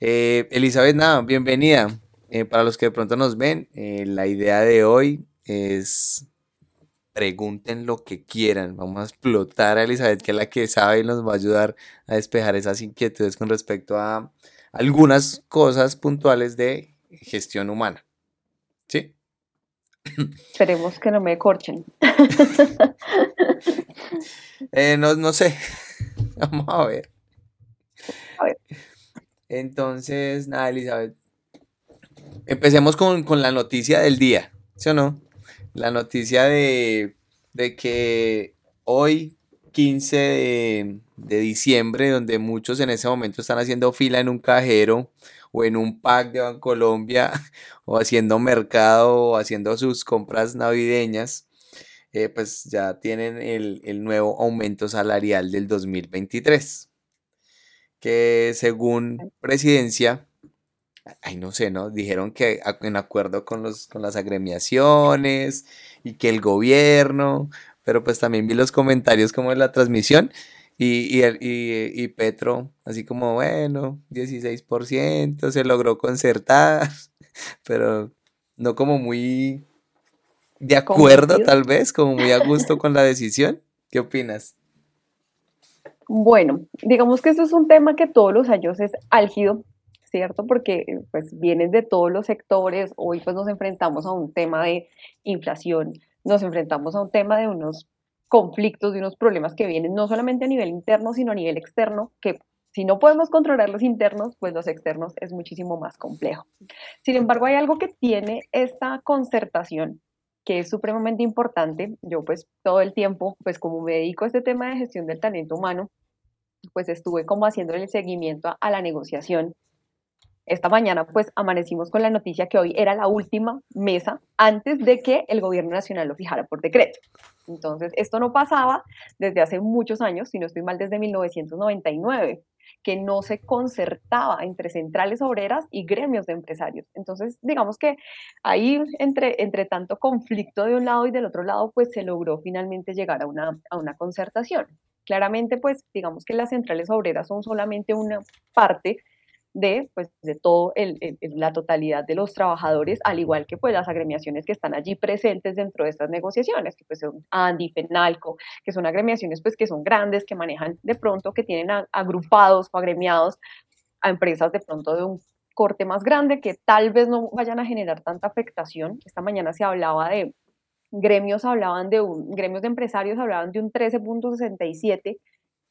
Eh, Elizabeth, nada, bienvenida. Eh, para los que de pronto nos ven, eh, la idea de hoy es pregunten lo que quieran. Vamos a explotar a Elizabeth, que es la que sabe y nos va a ayudar a despejar esas inquietudes con respecto a algunas cosas puntuales de gestión humana. ¿Sí? Esperemos que no me corchen. Eh, no, no sé. Vamos a ver. A ver. Entonces, nada, Elizabeth. Empecemos con, la noticia del día, ¿sí o no? La noticia de, que hoy, 15 de, de, diciembre, donde muchos en ese momento están haciendo fila en un cajero o en un pack de Bancolombia o haciendo mercado o haciendo sus compras navideñas, eh, pues ya tienen el, el nuevo aumento salarial del 2023 que según presidencia, ay no sé, ¿no? Dijeron que en acuerdo con, los, con las agremiaciones y que el gobierno, pero pues también vi los comentarios como en la transmisión y, y, y, Petro, así como, bueno, 16%, se logró concertar, pero no como muy de acuerdo tal vez, como muy a gusto con la decisión. ¿Qué opinas? Bueno, digamos que esto es un tema que todos los años es álgido, ¿cierto? Porque pues vienen de todos los sectores. Hoy pues nos enfrentamos a un tema de inflación, nos enfrentamos a un tema de unos conflictos, de unos problemas que vienen no solamente a nivel interno, sino a nivel externo, que si no podemos controlar los internos, pues los externos es muchísimo más complejo. Sin embargo, hay algo que tiene esta concertación que es supremamente importante. Yo pues todo el tiempo, pues como me dedico a este tema de gestión del talento humano, pues estuve como haciendo el seguimiento a, la negociación. Esta mañana pues amanecimos con la noticia que hoy era la última mesa antes de que el gobierno nacional lo fijara por decreto. Entonces, esto no pasaba desde hace muchos años, si no estoy mal, desde 1999 que no se concertaba entre centrales obreras y gremios de empresarios. Entonces, digamos que ahí, entre, entre tanto conflicto de un lado y del otro lado, pues se logró finalmente llegar a una, a una concertación. Claramente, pues digamos que las centrales obreras son solamente una parte de, pues, de todo la totalidad de los trabajadores, al igual que pues las agremiaciones que están allí presentes dentro de estas negociaciones, que pues son ANDI, FENALCO, que son agremiaciones pues que son grandes, que manejan de pronto, que tienen agrupados o agremiados a empresas de pronto de un corte más grande que tal vez no vayan a generar tanta afectación. Esta mañana se hablaba de gremios, hablaban de un, gremios de empresarios hablaban de un 13.67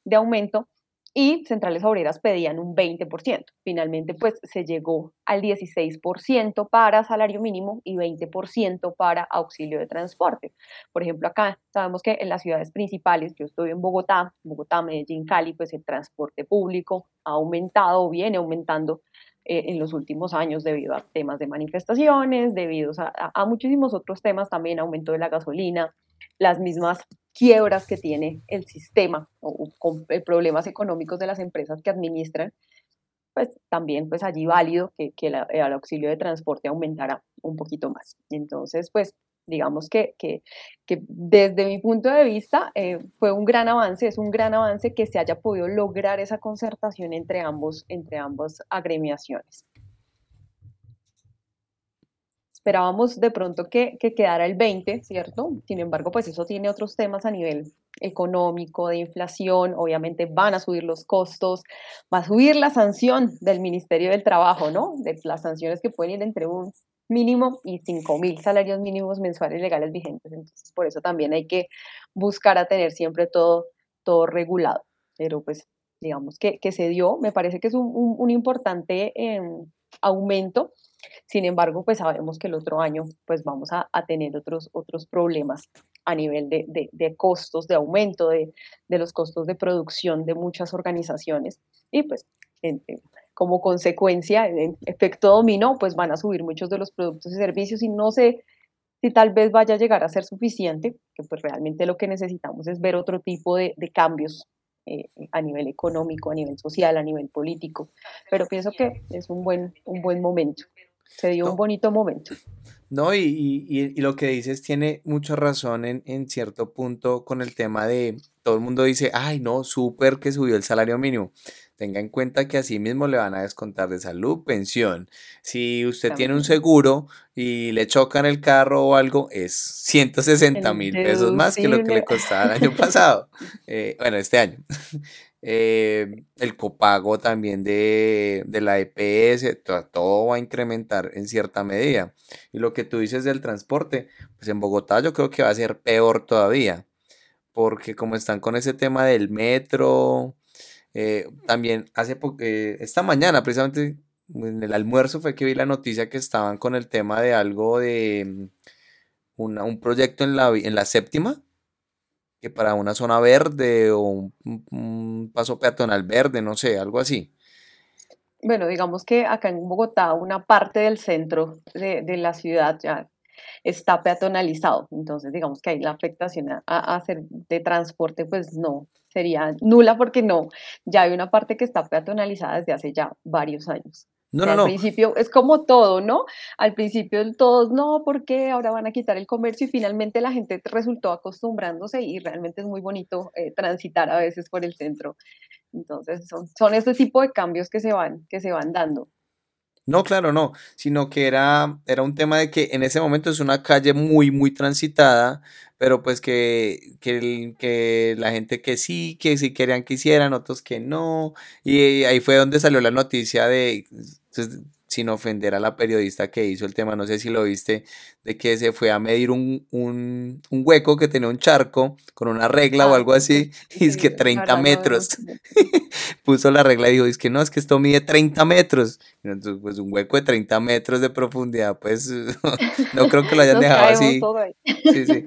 de aumento y centrales obreras pedían un 20%. Finalmente, pues se llegó al 16% para salario mínimo y 20% para auxilio de transporte. Por ejemplo, acá sabemos que en las ciudades principales, yo estoy en Bogotá, Bogotá, Medellín, Cali, pues el transporte público ha aumentado, viene aumentando eh, en los últimos años debido a temas de manifestaciones, debido a, a muchísimos otros temas, también aumento de la gasolina, las mismas quiebras que tiene el sistema o con eh, problemas económicos de las empresas que administran, pues también pues allí válido que, que el auxilio de transporte aumentara un poquito más. Entonces, pues digamos que, que, que desde mi punto de vista eh, fue un gran avance, es un gran avance que se haya podido lograr esa concertación entre, ambos, entre ambas agremiaciones esperábamos de pronto que, que, quedara el 20, ¿cierto? Sin embargo, pues eso tiene otros temas a nivel económico, de inflación, obviamente van a subir los costos, va a subir la sanción del Ministerio del Trabajo, ¿no? De las sanciones que pueden ir entre un mínimo y 5 mil salarios mínimos mensuales legales vigentes. Entonces, por eso también hay que buscar a tener siempre todo, todo regulado. Pero pues, digamos que, que se dio, me parece que es un, un, importante eh, aumento sin embargo, pues sabemos que el otro año pues vamos a, tener otros, otros problemas a nivel de, de, costos, de aumento de, de, los costos de producción de muchas organizaciones. Y pues como consecuencia, en efecto dominó, pues van a subir muchos de los productos y servicios. Y no sé si tal vez vaya a llegar a ser suficiente, que pues realmente lo que necesitamos es ver otro tipo de, cambios eh, a nivel económico, a nivel social, a nivel político, pero pienso que es un buen, un buen momento. Se dio un bonito momento. No, y, lo que dices tiene mucha razón en, en, cierto punto con el tema de todo el mundo dice, ay, no, súper que subió el salario mínimo. tenga en cuenta que así mismo le van a descontar de salud, pensión. Si usted tiene un seguro y le chocan el carro o algo, es 160 mil pesos más que lo que le costaba el año pasado. Eh, bueno, este año. Eh, el copago también de, de la EPS, todo, va a incrementar en cierta medida. Y lo que tú dices del transporte, pues en Bogotá yo creo que va a ser peor todavía, porque como están con ese tema del metro, eh, también hace eh, esta mañana precisamente en el almuerzo fue que vi la noticia que estaban con el tema de algo de mm, un proyecto en la, en la séptima que para una zona verde o un, paso peatonal verde, no sé, algo así. Bueno, digamos que acá en Bogotá una parte del centro de, la ciudad ya está peatonalizado, entonces digamos que ahí la afectación a, hacer de transporte pues no, sería nula porque no, ya hay una parte que está peatonalizada desde hace ya varios años. No, no, no. Al principio es como todo, ¿no? Al principio todos, no, porque ahora van a quitar el comercio y finalmente la gente resultó acostumbrándose y realmente es muy bonito eh, transitar a veces por el centro. Entonces son, son este tipo de cambios que se van, que se van dando. No, claro, no, sino que era, era un tema de que en ese momento es una calle muy, muy transitada, pero pues que, que, que la gente que sí, que sí querían que hicieran, otros que no, y ahí fue donde salió la noticia de entonces, sin ofender a la periodista que hizo el tema, no sé si lo viste, de que se fue a medir un, un, un hueco que tenía un charco con una regla o ah, algo así, y es que 30 metros. Puso la regla y dijo, es que no, es que esto mide 30 metros. Entonces, pues un hueco de 30 metros de profundidad, pues no creo que lo hayan dejado así. Sí, sí.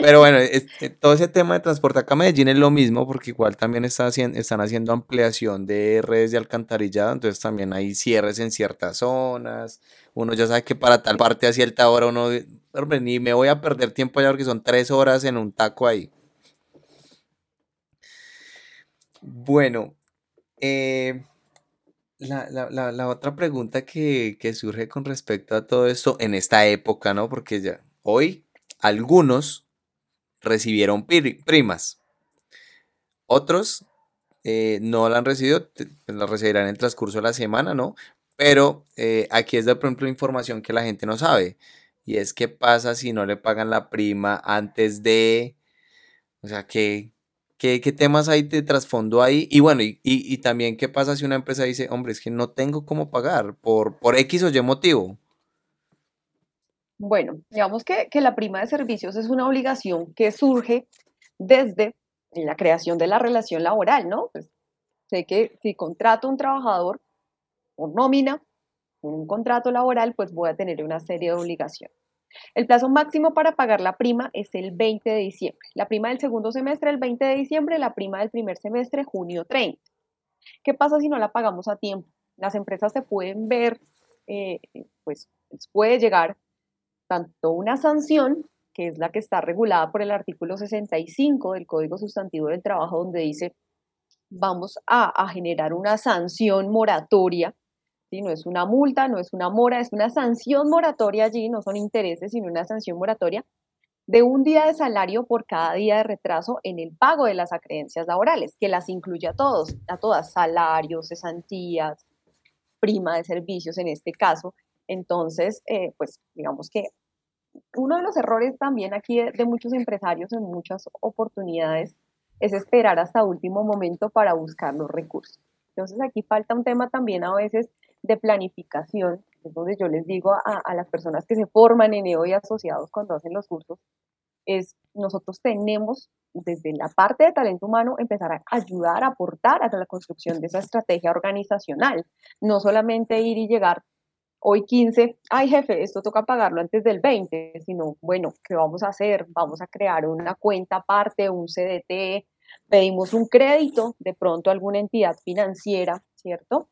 Pero bueno, eh, todo ese tema de transporte acá a Medellín es lo mismo, porque igual también está están haciendo ampliación de redes de alcantarillado, entonces también hay cierres en ciertas zonas. Uno ya sabe que para tal parte a cierta hora uno, hombre, ni me voy a perder tiempo allá porque son tres horas en un taco ahí. Bueno, eh, la, otra pregunta que, que surge con respecto a todo esto en esta época, ¿no? Porque ya hoy algunos recibieron primas. Otros eh, no la han recibido, pues, la recibirán en el transcurso de la semana, ¿no? Pero eh, aquí es de pronto información que la gente no sabe. Y es qué pasa si no le pagan la prima antes de... O sea, ¿qué, qué, temas hay de trasfondo ahí? Y bueno, y, también qué pasa si una empresa dice, hombre, es que no tengo cómo pagar por, por X o Y motivo. Bueno, digamos que, la prima de servicios es una obligación que surge desde la creación de la relación laboral, ¿no? Pues sé que si contrato a un trabajador o nómina, un contrato laboral, pues voy a tener una serie de obligaciones. El plazo máximo para pagar la prima es el 20 de diciembre. La prima del segundo semestre el 20 de diciembre, la prima del primer semestre junio 30. ¿Qué pasa si no la pagamos a tiempo? Las empresas se pueden ver, eh, pues puede llegar tanto una sanción, que es la que está regulada por el artículo 65 del Código Sustantivo del Trabajo, donde dice, vamos a, generar una sanción moratoria, no es una multa, no es una mora, es una sanción moratoria allí, no son intereses, sino una sanción moratoria de un día de salario por cada día de retraso en el pago de las acreencias laborales, que las incluye a todos, a todas, salarios, cesantías, prima de servicios en este caso. Entonces, eh, pues digamos que uno de los errores también aquí de, muchos empresarios en muchas oportunidades es esperar hasta último momento para buscar los recursos. Entonces aquí falta un tema también a veces de planificación, es donde yo les digo a, las personas que se forman en EO y asociados cuando hacen los cursos, es nosotros tenemos desde la parte de talento humano empezar a ayudar, a aportar a la construcción de esa estrategia organizacional, no solamente ir y llegar hoy 15, ay jefe, esto toca pagarlo antes del 20, sino, bueno, ¿qué vamos a hacer? Vamos a crear una cuenta aparte, un CDT, pedimos un crédito, de pronto alguna entidad financiera, ¿cierto?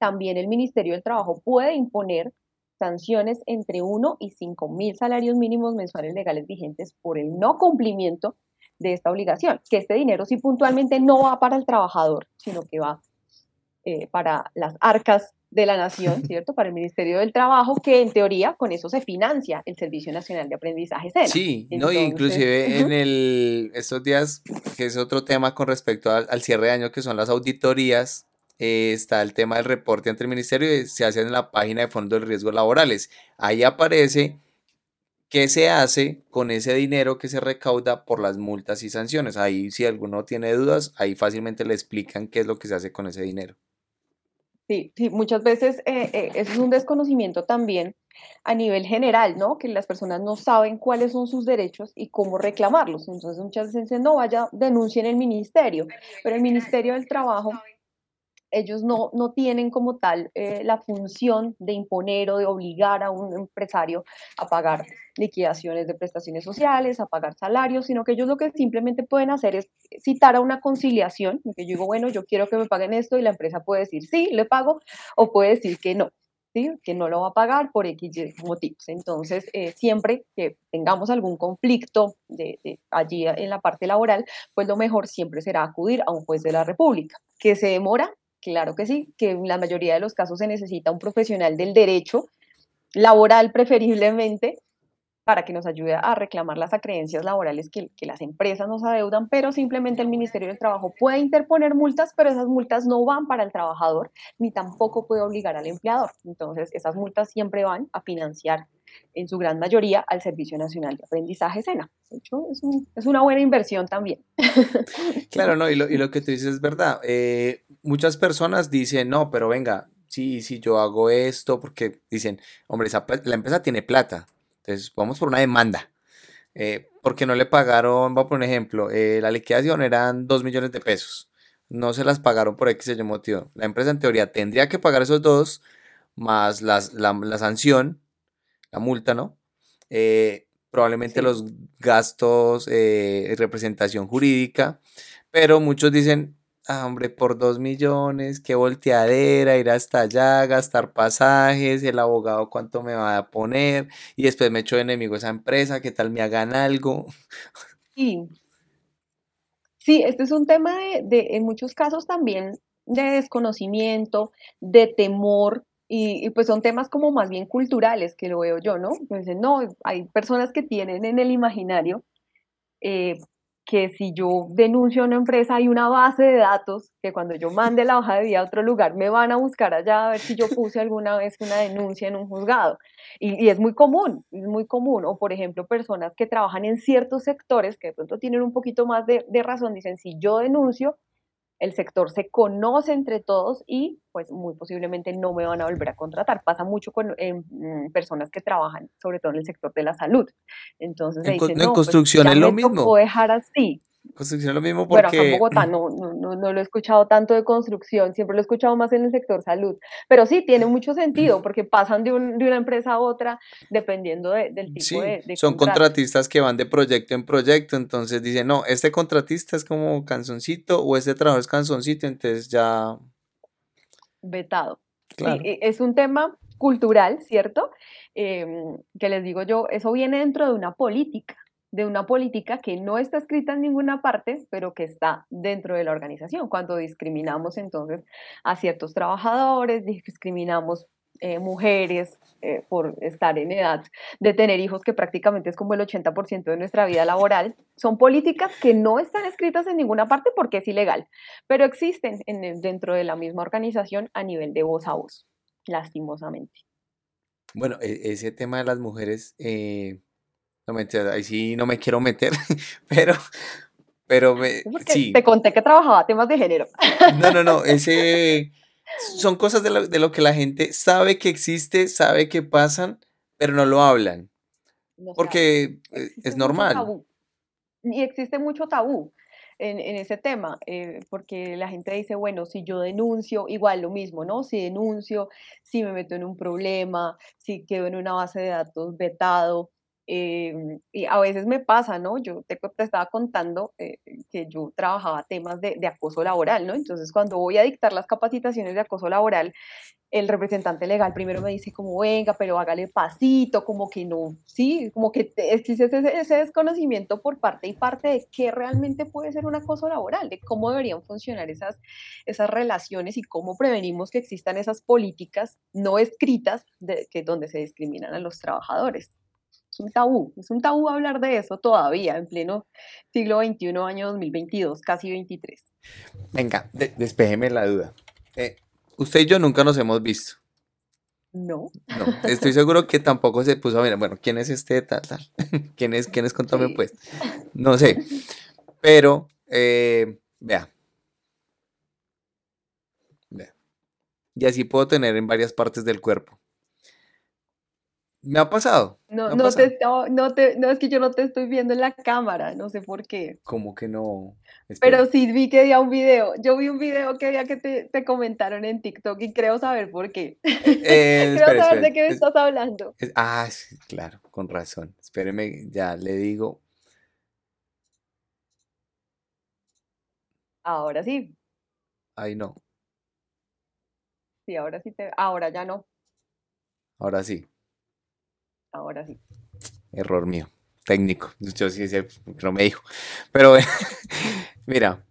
También el Ministerio del Trabajo puede imponer sanciones entre 1 y 5 mil salarios mínimos mensuales legales vigentes por el no cumplimiento de esta obligación, que este dinero sí puntualmente no va para el trabajador, sino que va eh, para las arcas de la Nación, ¿cierto? Para el Ministerio del Trabajo, que en teoría con eso se financia el Servicio Nacional de Aprendizaje SENA. Sí, no, inclusive en el, estos días, que es otro tema con respecto al, cierre de año, que son las auditorías, eh, está el tema del reporte ante el ministerio se hace en la página de Fondo de Riesgos Laborales. Ahí aparece qué se hace con ese dinero que se recauda por las multas y sanciones. Ahí si alguno tiene dudas, ahí fácilmente le explican qué es lo que se hace con ese dinero. Sí, sí muchas veces eh, eh, eso es un desconocimiento también a nivel general, ¿no? Que las personas no saben cuáles son sus derechos y cómo reclamarlos. Entonces muchas veces dicen, no, vaya, denuncien el ministerio, pero el Ministerio del Trabajo ellos no, no tienen como tal eh, la función de imponer o de obligar a un empresario a pagar liquidaciones de prestaciones sociales, a pagar salarios, sino que ellos lo que simplemente pueden hacer es citar a una conciliación, que yo digo, bueno, yo quiero que me paguen esto y la empresa puede decir sí, le pago, o puede decir que no. Que no lo va a pagar por X motivos. Entonces, eh, siempre que tengamos algún conflicto de allí en la parte laboral, pues lo mejor siempre será acudir a un juez de la República. que se demora? Claro que sí, que en la mayoría de los casos se necesita un profesional del derecho laboral preferiblemente para que nos ayude a reclamar las acreencias laborales que, las empresas nos adeudan, pero simplemente el Ministerio del Trabajo puede interponer multas, pero esas multas no van para el trabajador ni tampoco puede obligar al empleador. Entonces, esas multas siempre van a financiar en su gran mayoría al Servicio Nacional de Aprendizaje SENA. De hecho, es, una buena inversión también. Claro, no, y lo, y lo que tú dices es verdad. Eh, muchas personas dicen, no, pero venga, sí, sí, yo hago esto, porque dicen, hombre, la empresa tiene plata, entonces vamos por una demanda. Eh, porque no le pagaron, voy a poner un ejemplo, eh, la liquidación eran 2 millones de pesos, no se las pagaron por X motivo. La empresa en teoría tendría que pagar esos dos, más la, sanción, la multa, ¿no? Eh, probablemente los gastos, representación jurídica, pero muchos dicen, Ah, hombre, por dos millones, qué volteadera, ir hasta allá, gastar pasajes, el abogado cuánto me va a poner, y después me echo de enemigo esa empresa, qué tal me hagan algo. Sí. Sí, este es un tema de, en muchos casos también de desconocimiento, de temor, y, pues son temas como más bien culturales que lo veo yo, ¿no? Pues no, hay personas que tienen en el imaginario eh, que si yo denuncio a una empresa hay una base de datos que cuando yo mande la hoja de vida a otro lugar me van a buscar allá a ver si yo puse alguna vez una denuncia en un juzgado. Y, es muy común, es muy común. O por ejemplo, personas que trabajan en ciertos sectores que de pronto tienen un poquito más de, de razón, dicen, si yo denuncio, el sector se conoce entre todos y pues muy posiblemente no me van a volver a contratar. Pasa mucho con mm, personas que trabajan, sobre todo en el sector de la salud. Entonces, en, dicen, no, pues, construcción es lo mismo. dejar así. Construcción lo mismo porque... Bueno, acá en Bogotá no, no, no, lo he escuchado tanto de construcción, siempre lo he escuchado más en el sector salud, pero sí, tiene mucho sentido porque pasan de, un, de una empresa a otra dependiendo del tipo de, de, Son contratistas que van de proyecto en proyecto, entonces dicen, no, este contratista es como canzoncito o este trabajo es canzoncito, entonces ya... Vetado. Claro. E, es un tema cultural, ¿cierto? Em, que les digo yo, eso viene dentro de una política de una política que no está escrita en ninguna parte, pero que está dentro de la organización. Cuando discriminamos entonces a ciertos trabajadores, discriminamos eh, mujeres eh, por estar en edad de tener hijos, que prácticamente es como el 80% de nuestra vida laboral, son políticas que no están escritas en ninguna parte porque es ilegal, pero existen en, dentro de la misma organización a nivel de voz a voz, lastimosamente. Bueno, e, ese tema de las mujeres... Eh no me ahí sí no me quiero meter, pero, pero me, sí. Te conté que trabajaba temas de género. No, no, no, ese son cosas de lo, de lo que la gente sabe que existe, sabe que pasan, pero no lo hablan. porque eh, es normal. Y existe mucho tabú. En, en, ese tema, eh, porque la gente dice, bueno, si yo denuncio, igual lo mismo, ¿no? Si denuncio, si me meto en un problema, si quedo en una base de datos vetado, Em, y a veces me pasa, ¿no? Yo te, estaba contando eh, que yo trabajaba temas de, acoso laboral, ¿no? Entonces, cuando voy a dictar las capacitaciones de acoso laboral, el representante legal primero me dice como, venga, pero hágale pasito, como que no, sí, como que existe ese, ese desconocimiento por parte y parte de qué realmente puede ser un acoso laboral, de cómo deberían funcionar esas, esas relaciones y cómo prevenimos que existan esas políticas no escritas de, que, donde se discriminan a los trabajadores es un tabú, es un tabú hablar de eso todavía en pleno siglo XXI, año 2022, casi 23. Venga, despejeme la duda. Eh, usted y yo nunca nos hemos visto. No. No, estoy seguro que tampoco se puso a ver, bueno, ¿quién es este tal, tal? ¿Quién es, quién es? Contame pues. No sé, pero, eh, vea. Vea. Y así puedo tener en varias partes del cuerpo. Me ha pasado. No, no, Te, no, te, no, es que yo no te estoy viendo en la cámara, no sé por qué. ¿Cómo que no? Pero sí vi que había un video. Yo vi un video que había que te, te comentaron en TikTok y creo saber por qué. Eh, creo saber de qué me estás hablando. ah, sí, claro, con razón. Espéreme, ya le digo. Ahora sí. Ay, no. Sí, ahora sí te. Ahora ya no. Ahora sí. Ahora sí. Error mío, técnico. Yo sí sé, no me dijo. Pero mira.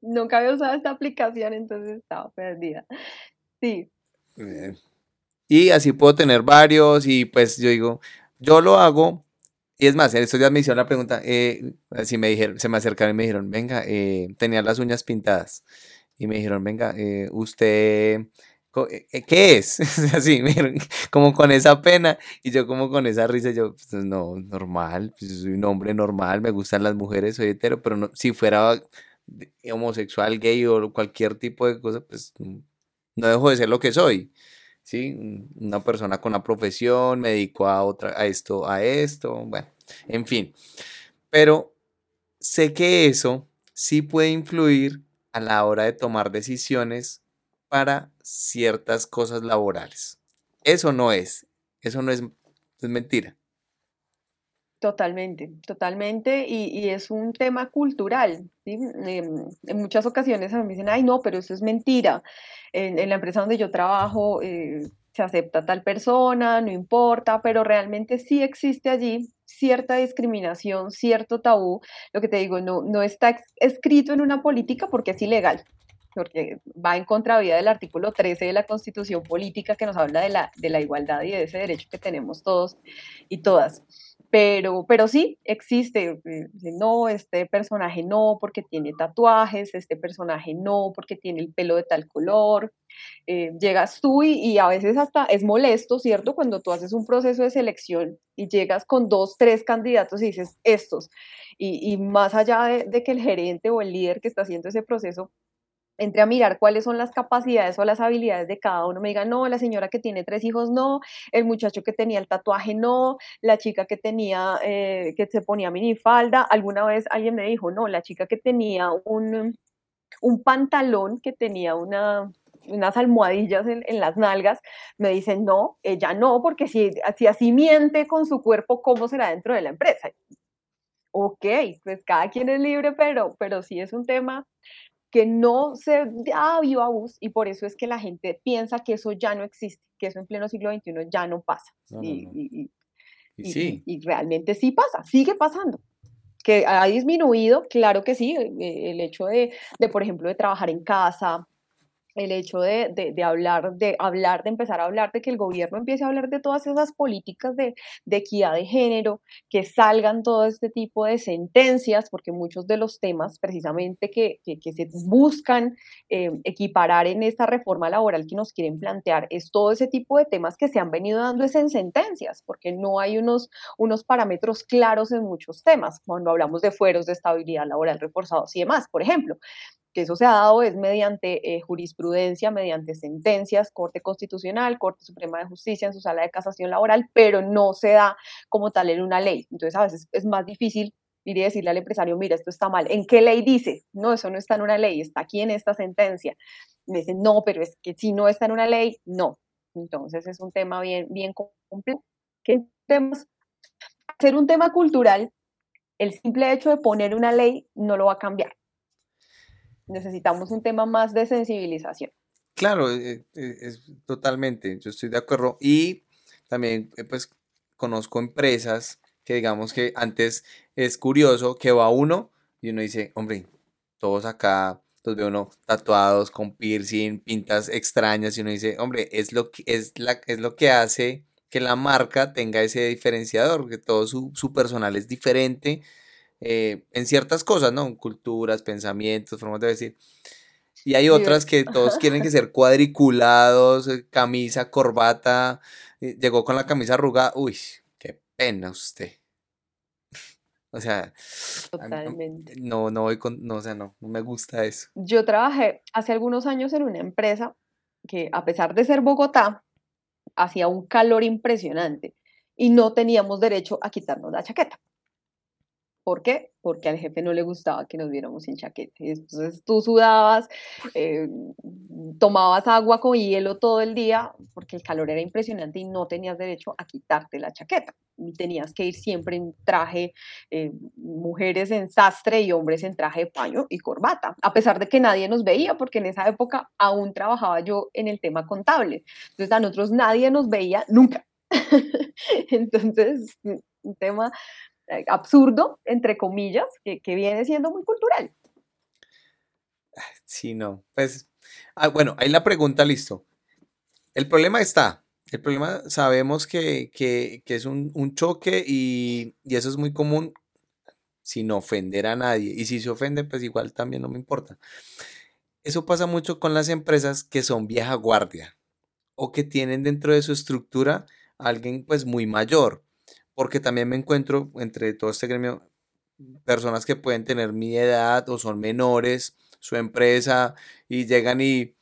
Nunca había usado esta aplicación, entonces estaba perdida. Sí. Eh, y así puedo tener varios y pues yo digo, yo lo hago. Y es más, en estos días me hicieron la pregunta, eh, así me dijeron, se me acercaron y me dijeron, venga, eh, tenía las uñas pintadas. Y me dijeron, venga, usted eh, eh, ¿qué es? Así, como con esa pena y yo como con esa risa, yo, pues no, normal, pues soy un hombre normal, me gustan las mujeres, soy hetero, pero no, si fuera homosexual, gay o cualquier tipo de cosa, pues no dejo de ser lo que soy, ¿sí? Una persona con una profesión, me dedico a, otra, a esto, a esto, bueno, en fin. Pero sé que eso sí puede influir a la hora de tomar decisiones para ciertas cosas laborales. Eso no es, eso no es, es mentira. Totalmente, totalmente, y, es un tema cultural. En, muchas ocasiones me dicen, ay, no, pero eso es mentira. En, la empresa donde yo trabajo eh, se acepta tal persona, no importa, pero realmente sí existe allí cierta discriminación, cierto tabú. Lo que te digo, no, no está escrito en una política porque es ilegal porque va en contravía del artículo 13 de la Constitución Política que nos habla de la, de la igualdad y de ese derecho que tenemos todos y todas. Pero, pero sí, existe, eh, no, este personaje no porque tiene tatuajes, este personaje no porque tiene el pelo de tal color. Eh, llegas tú y, a veces hasta es molesto, ¿cierto? Cuando tú haces un proceso de selección y llegas con dos, tres candidatos y dices estos. Y, y más allá de, de que el gerente o el líder que está haciendo ese proceso entre a mirar cuáles son las capacidades o las habilidades de cada uno. Me diga, no, la señora que tiene tres hijos, no, el muchacho que tenía el tatuaje, no, la chica que tenía, eh, que se ponía minifalda. Alguna vez alguien me dijo, no, la chica que tenía un, un pantalón que tenía una, unas almohadillas en, las nalgas, me dicen, no, ella no, porque si, si así miente con su cuerpo, ¿cómo será dentro de la empresa? Ok, pues cada quien es libre, pero, pero sí es un tema que no se da viva voz y por eso es que la gente piensa que eso ya no existe, que eso en pleno siglo XXI ya no pasa. y, sí. y, realmente sí pasa, sigue pasando. Que ha disminuido, claro que sí, eh, el hecho de, de, por ejemplo, de trabajar en casa, el hecho de, de, hablar, de hablar, de empezar a hablar, de que el gobierno empiece a hablar de todas esas políticas de, de equidad de género, que salgan todo este tipo de sentencias, porque muchos de los temas precisamente que, que, se buscan eh, equiparar en esta reforma laboral que nos quieren plantear, es todo ese tipo de temas que se han venido dando es en sentencias, porque no hay unos, unos parámetros claros en muchos temas, cuando hablamos de fueros de estabilidad laboral reforzados y demás, por ejemplo que eso se ha dado es mediante eh, jurisprudencia, mediante sentencias, Corte Constitucional, Corte Suprema de Justicia en su sala de casación laboral, pero no se da como tal en una ley. Entonces a veces es más difícil ir y decirle al empresario, mira, esto está mal. ¿En qué ley dice? No, eso no está en una ley, está aquí en esta sentencia. Me dicen, no, pero es que si no está en una ley, no. Entonces es un tema bien, bien complejo. ¿Qué temas? Ser un tema cultural, el simple hecho de poner una ley no lo va a cambiar necesitamos un tema más de sensibilización. Claro, eh, eh, es, totalmente, yo estoy de acuerdo. Y también, eh, pues, conozco empresas que digamos que antes es curioso que va uno y uno dice, hombre, todos acá los veo uno tatuados con piercing, pintas extrañas y uno dice, hombre, es lo que, es la, es lo que hace que la marca tenga ese diferenciador, que todo su, su personal es diferente, eh, en ciertas cosas, ¿no? Culturas, pensamientos, formas de decir. Y hay otras que todos quieren que ser cuadriculados, eh, camisa, corbata. Llegó con la camisa arrugada. Uy, qué pena usted. O sea, Totalmente. no, no voy con, no, o sea, no, no me gusta eso. Yo trabajé hace algunos años en una empresa que a pesar de ser Bogotá, hacía un calor impresionante y no teníamos derecho a quitarnos la chaqueta. ¿Por qué? Porque al jefe no le gustaba que nos viéramos sin chaqueta. Entonces tú sudabas, eh, tomabas agua con hielo todo el día porque el calor era impresionante y no tenías derecho a quitarte la chaqueta. Y tenías que ir siempre en traje, eh, mujeres en sastre y hombres en traje de paño y corbata, a pesar de que nadie nos veía, porque en esa época aún trabajaba yo en el tema contable. Entonces a nosotros nadie nos veía nunca. Entonces, un tema absurdo, entre comillas, que, viene siendo muy cultural. Sí, no. Pues, ah, bueno, ahí la pregunta, listo. El problema está. El problema sabemos que, es un, choque y, y, eso es muy común sin ofender a nadie. Y si se ofende, pues igual también no me importa. Eso pasa mucho con las empresas que son vieja guardia o que tienen dentro de su estructura a alguien pues muy mayor porque también me encuentro entre todo este gremio personas que pueden tener mi edad o son menores, su empresa, y llegan y,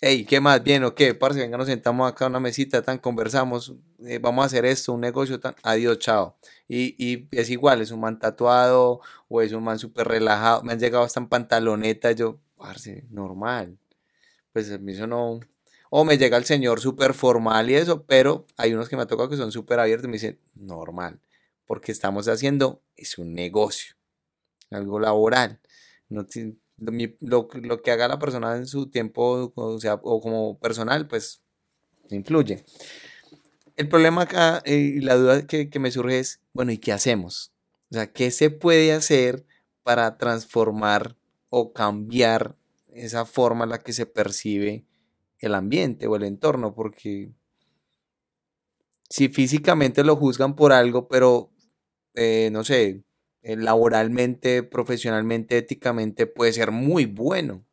hey, ¿qué más? Bien, o qué, parce, venga, nos sentamos acá a una mesita, tan conversamos, eh, vamos a hacer esto, un negocio, tan, adiós, chao. Y, y, es igual, es un man tatuado o es un man súper relajado, me han llegado hasta en pantaloneta, yo, parce, normal. Pues a mí eso no, o me llega el señor súper formal y eso, pero hay unos que me ha que son súper abiertos y me dicen, normal, porque estamos haciendo, es un negocio, algo laboral. No, lo, lo, que haga la persona en su tiempo, o sea, o como personal, pues influye. El problema acá eh, y la duda que, que me surge es, bueno, ¿y qué hacemos? O sea, ¿qué se puede hacer para transformar o cambiar esa forma en la que se percibe el ambiente o el entorno, porque si físicamente lo juzgan por algo, pero eh, no sé, eh, laboralmente, profesionalmente, éticamente, puede ser muy bueno.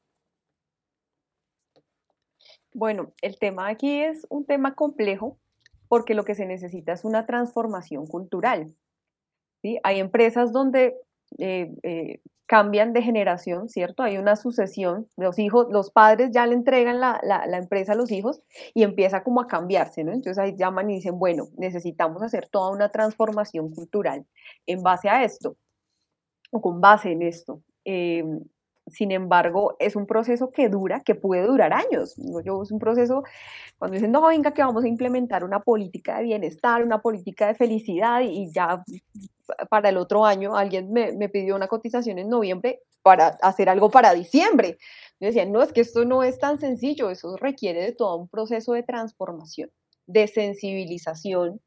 Bueno, el tema aquí es un tema complejo porque lo que se necesita es una transformación cultural. ¿sí? Hay empresas donde eh, cambian de generación, ¿cierto? Hay una sucesión, los hijos, los padres ya le entregan la, empresa a los hijos y empieza como a cambiarse, ¿no? Entonces ahí llaman y dicen, bueno, necesitamos hacer toda una transformación cultural en base a esto o con base en esto. Em, sin embargo, es un proceso que dura, que puede durar años. Yo, es un proceso, cuando dicen, no, venga, que vamos a implementar una política de bienestar, una política de felicidad y ya para el otro año, alguien me, pidió una cotización en noviembre para hacer algo para diciembre. Yo no, es que esto no es tan sencillo, eso requiere de todo un proceso de transformación, de sensibilización,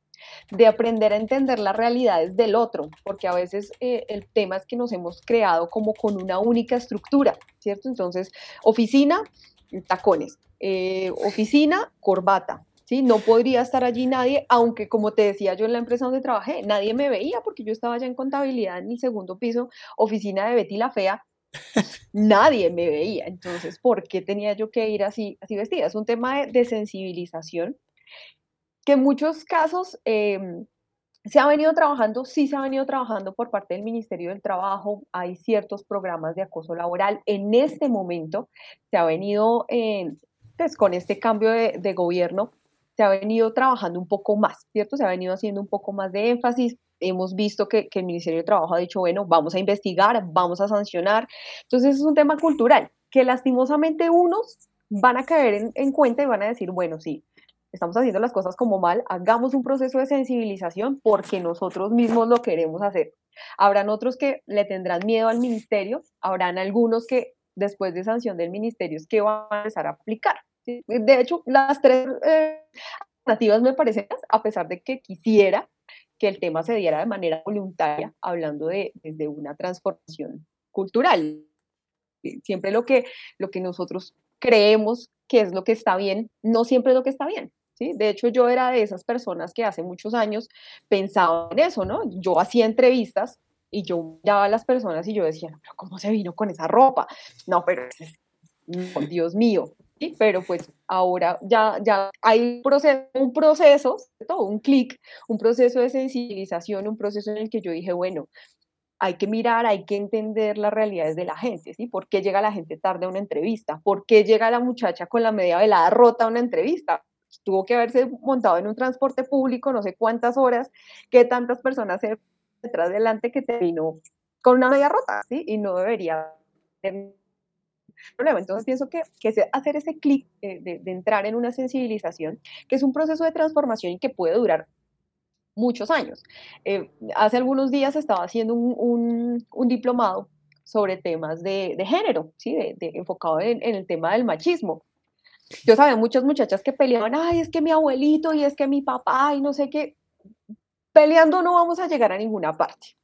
de aprender a entender las realidades del otro, porque a veces eh, el tema es que nos hemos creado como con una única estructura, ¿cierto? Entonces, oficina, tacones, eh, oficina, corbata, ¿sí? No podría estar allí nadie, aunque como te decía yo en la empresa donde trabajé, nadie me veía porque yo estaba ya en contabilidad en el segundo piso, oficina de Betty la Fea, nadie me veía. Entonces, ¿por qué tenía yo que ir así, así vestida? Es un tema de, sensibilización que en muchos casos em, se ha venido trabajando, sí se ha venido trabajando por parte del Ministerio del Trabajo, hay ciertos programas de acoso laboral. En este momento se ha venido, em, pues con este cambio de, de gobierno, se ha venido trabajando un poco más, ¿cierto? Se ha venido haciendo un poco más de énfasis. Hemos visto que, el Ministerio de Trabajo ha dicho, bueno, vamos a investigar, vamos a sancionar. Entonces es un tema cultural que lastimosamente unos van a caer en, cuenta y van a decir, bueno, sí, estamos haciendo las cosas como mal, hagamos un proceso de sensibilización porque nosotros mismos lo queremos hacer. Habrán otros que le tendrán miedo al ministerio, habrán algunos que después de sanción del ministerio es que van a empezar a aplicar. De hecho, las tres eh, alternativas me parecen, a pesar de que quisiera que el tema se diera de manera voluntaria, hablando de desde una transformación cultural. Siempre lo que, lo que nosotros creemos que es lo que está bien, no siempre lo que está bien. ¿Sí? De hecho, yo era de esas personas que hace muchos años pensaba en eso, ¿no? Yo hacía entrevistas y yo miraba a las personas y yo decía, pero ¿cómo se vino con esa ropa? No, pero Dios mío, ¿sí? pero pues ahora ya, ya hay proceso, un proceso, un clic, un proceso de sensibilización, un proceso en el que yo dije, bueno, hay que mirar, hay que entender las realidades de la gente, ¿sí? ¿Por qué llega la gente tarde a una entrevista? ¿Por qué llega la muchacha con la media velada rota a una entrevista? Tuvo que haberse montado en un transporte público no sé cuántas horas, qué tantas personas se detrás delante que terminó con una media rota, ¿sí? Y no debería tener problema. Entonces pienso que, que hacer ese clic de, de, entrar en una sensibilización, que es un proceso de transformación y que puede durar muchos años. Eh, hace algunos días estaba haciendo un, un, diplomado sobre temas de, de género, ¿sí? De, enfocado en, en, el tema del machismo. Yo sabía muchas muchachas que peleaban, ay, es que mi abuelito y es que mi papá y no sé qué. Peleando no vamos a llegar a ninguna parte.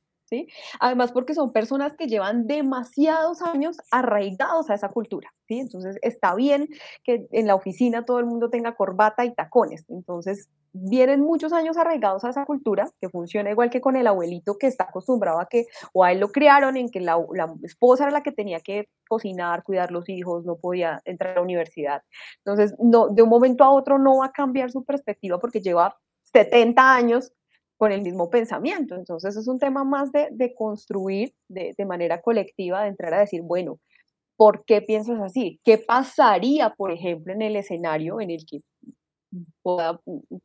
Además, porque son personas que llevan demasiados años arraigados a esa cultura, ¿sí? Entonces, está bien que en la oficina todo el mundo tenga corbata y tacones. Entonces, vienen muchos años arraigados a esa cultura, que funciona igual que con el abuelito que está acostumbrado a que, o a él lo criaron en que la, esposa era la que tenía que cocinar, cuidar los hijos, no podía entrar a la universidad. Entonces, de un momento a otro no va a cambiar su perspectiva porque lleva 70 años con el mismo pensamiento. Entonces, es un tema más de, de construir de, de manera colectiva, de entrar a decir, bueno, ¿por qué piensas así? ¿Qué pasaría, por ejemplo, en el escenario en el que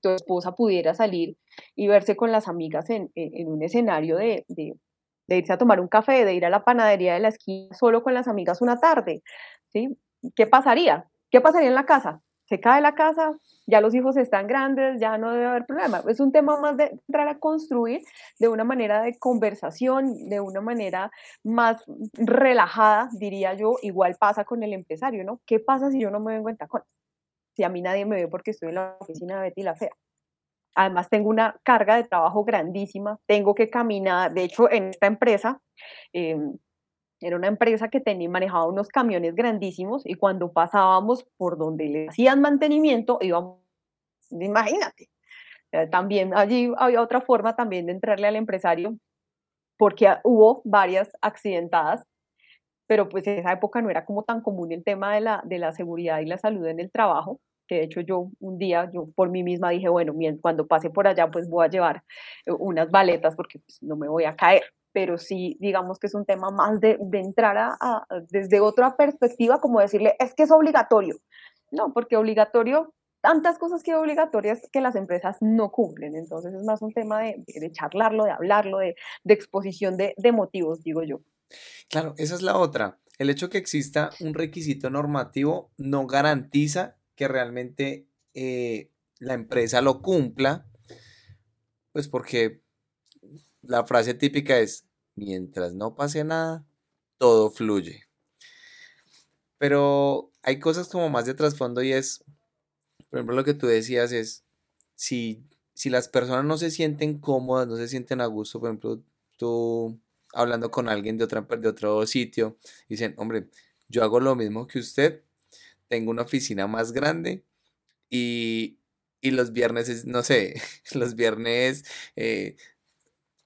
tu esposa pudiera salir y verse con las amigas en, un escenario de, irse a tomar un café, de ir a la panadería de la esquina solo con las amigas una tarde, ¿sí? ¿Qué pasaría? ¿Qué pasaría en la casa? Se cae la casa, ya los hijos están grandes, ya no debe haber problema. Es un tema más de entrar a construir de una manera de conversación, de una manera más relajada, diría yo. Igual pasa con el empresario, ¿no? ¿Qué pasa si yo no me vengo en tacones? si a mí nadie me ve porque estoy en la oficina de Betty la Fea. Además tengo una carga de trabajo grandísima, tengo que caminar, de hecho en esta empresa, em, era una empresa que tenía, manejaba unos camiones grandísimos y cuando pasábamos por donde le hacían mantenimiento íbamos, imagínate, también allí había otra forma también de entrarle al empresario porque hubo varias accidentadas pero pues en esa época no era como tan común el tema de la, de la seguridad y la salud en el trabajo, que de hecho yo un día, yo por mí misma dije, bueno, cuando pase por allá pues voy a llevar eh, unas baletas porque pues, no me voy a caer, pero sí digamos que es un tema más de, de entrar a, desde otra perspectiva, como decirle, es que es obligatorio, no, porque obligatorio tantas cosas que obligatorias que las empresas no cumplen. Entonces es más un tema de, de charlarlo, de hablarlo, de, de exposición de, de, motivos, digo yo. Claro, esa es la otra. El hecho que exista un requisito normativo no garantiza que realmente eh, la empresa lo cumpla, pues porque la frase típica es, mientras no pase nada, todo fluye. Pero hay cosas como más de trasfondo y es, por ejemplo, lo que tú decías es, si, si las personas no se sienten cómodas, no se sienten a gusto, por ejemplo, tú hablando con alguien de, otra, de otro sitio, dicen, hombre, yo hago lo mismo que usted, tengo una oficina más grande y, y los viernes, no sé, los viernes eh,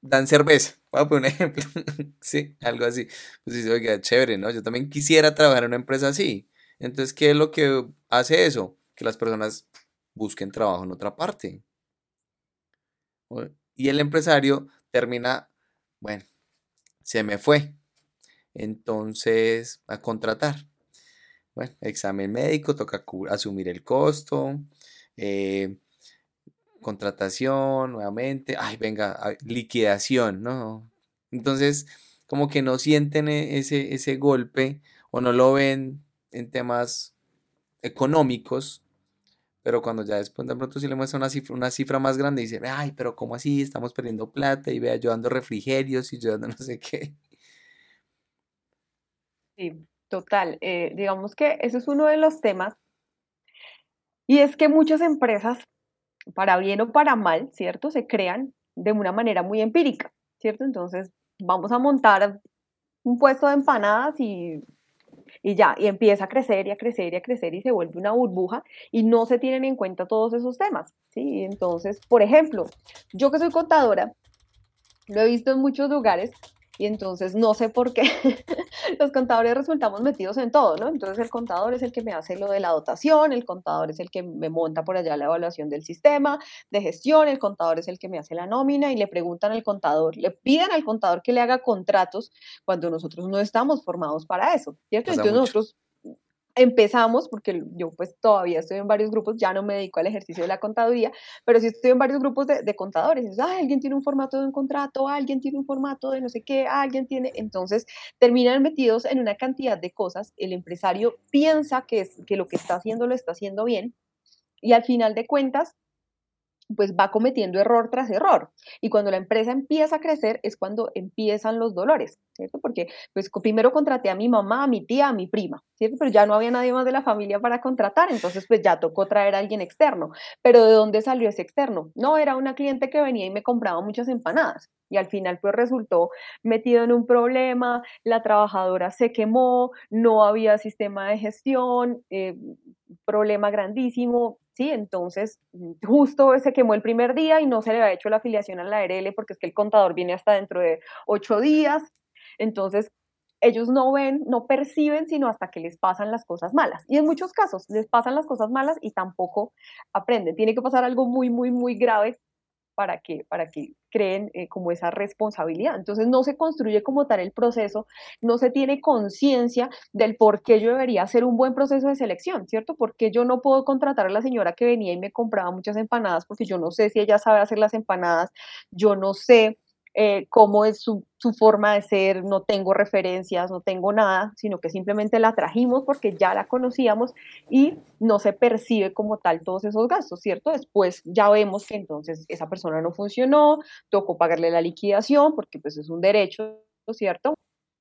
dan cerveza. Voy a poner un ejemplo, sí, algo así. Pues dice, oiga, chévere, ¿no? Yo también quisiera trabajar en una empresa así. Entonces, ¿qué es lo que hace eso? Que las personas busquen trabajo en otra parte. Y el empresario termina, bueno, se me fue. Entonces, a contratar. Bueno, examen médico, toca asumir el costo. Eh, contratación, nuevamente. Ay, venga, liquidación, ¿no? Entonces, como que no sienten e-, ese, ese golpe o no lo ven en temas económicos, pero cuando ya después de pronto si le muestra una cifra, una cifra más grande, dice, ay, pero ¿cómo así? Estamos perdiendo plata y vea yo dando refrigerios y yo dando no sé qué. Sí, total. Eh, digamos que ese es uno de los temas. Y es que muchas empresas, para bien o para mal, ¿cierto? Se crean de una manera muy empírica, ¿cierto? Entonces, vamos a montar un puesto de empanadas y y ya, y empieza a crecer y a crecer y a crecer y se vuelve una burbuja y no se tienen en cuenta todos esos temas, ¿sí? Entonces, por ejemplo, yo que soy contadora, lo he visto en muchos lugares Y entonces no sé por qué los contadores resultamos metidos en todo, ¿no? Entonces el contador es el que me hace lo de la dotación, el contador es el que me monta por allá la evaluación del sistema de gestión, el contador es el que me hace la nómina y le preguntan al contador, le piden al contador que le haga contratos cuando nosotros no estamos formados para eso, ¿cierto? entonces nosotros empezamos, porque yo pues todavía estoy en varios grupos, ya no me dedico al ejercicio de la contaduría, pero sí estoy en varios grupos de, contadores. Ah, alguien tiene un formato de un contrato, alguien tiene un formato de no sé qué, alguien tiene. Entonces terminan metidos en una cantidad de cosas. El empresario piensa que, es, que lo que está haciendo lo está haciendo bien y al final de cuentas pues va cometiendo error tras error. Y cuando la empresa empieza a crecer es cuando empiezan los dolores, ¿cierto? Porque pues primero contraté a mi mamá, a mi tía, a mi prima, ¿cierto? Pero ya no había nadie más de la familia para contratar, entonces pues ya tocó traer a alguien externo. Pero ¿de dónde salió ese externo? No, era una cliente que venía y me compraba muchas empanadas. Y al final pues resultó metido en un problema, la trabajadora se quemó, no había sistema de gestión, eh, problema grandísimo, ¿sí? Entonces, mm, justo se quemó el primer día y no se le había hecho la afiliación a la ARL porque es que el contador viene hasta dentro de ocho días. Entonces, ellos no ven, no perciben, sino hasta que les pasan las cosas malas. Y en muchos casos les pasan las cosas malas y tampoco aprenden. Tiene que pasar algo muy, muy, muy grave para que, para que creen eh, como esa responsabilidad. Entonces no se construye como tal el proceso, no se tiene conciencia del por qué yo debería hacer un buen proceso de selección, ¿cierto? Porque yo no puedo contratar a la señora que venía y me compraba muchas empanadas porque yo no sé si ella sabe hacer las empanadas, yo no sé eh, cómo es su, forma de ser, no tengo referencias, no tengo nada, sino que simplemente la trajimos porque ya la conocíamos y no se percibe como tal todos esos gastos, ¿cierto? Después ya vemos que entonces esa persona no funcionó, tocó pagarle la liquidación porque pues es un derecho, ¿cierto?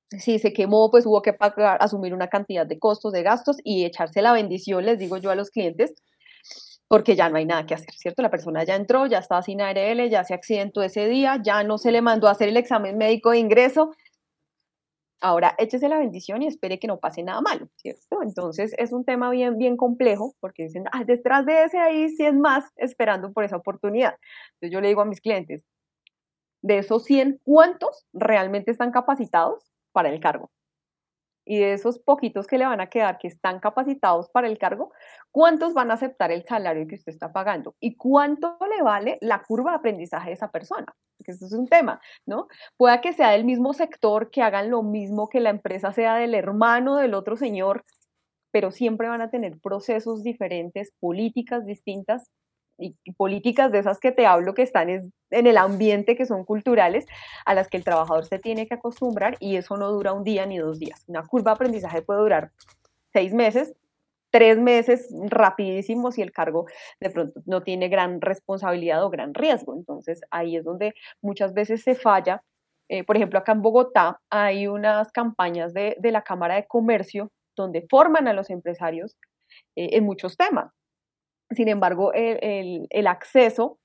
Si se quemó, pues hubo que pagar, asumir una cantidad de costos, de gastos y echarse la bendición, les digo yo a los clientes, porque ya no hay nada que hacer, ¿cierto? La persona ya entró, ya estaba sin ARL, ya se accidentó ese día, ya no se le mandó a hacer el examen médico de ingreso. Ahora échese la bendición y espere que no pase nada malo, ¿cierto? Entonces es un tema bien, bien complejo porque dicen, ah, detrás de ese sí es más esperando por esa oportunidad. Entonces yo le digo a mis clientes, de esos 100, ¿cuántos realmente están capacitados para el cargo? Y de esos poquitos que le van a quedar que están capacitados para el cargo, ¿cuántos van a aceptar el salario que usted está pagando? ¿Y cuánto le vale la curva de aprendizaje de esa persona? Porque eso es un tema, ¿no? Pueda que sea del mismo sector, que hagan lo mismo, que la empresa sea del hermano del otro señor, pero siempre van a tener procesos diferentes, políticas distintas y, políticas de esas que te hablo que están en el ambiente, que son culturales, a las que el trabajador se tiene que acostumbrar y eso no dura un día ni dos días. Una curva de aprendizaje puede durar seis meses, tres meses rapidísimo si el cargo de pronto no tiene gran responsabilidad o gran riesgo. Entonces ahí es donde muchas veces se falla. Eh, por ejemplo, acá en Bogotá hay unas campañas de, la Cámara de Comercio donde forman a los empresarios eh, en muchos temas. Sin embargo, el, acceso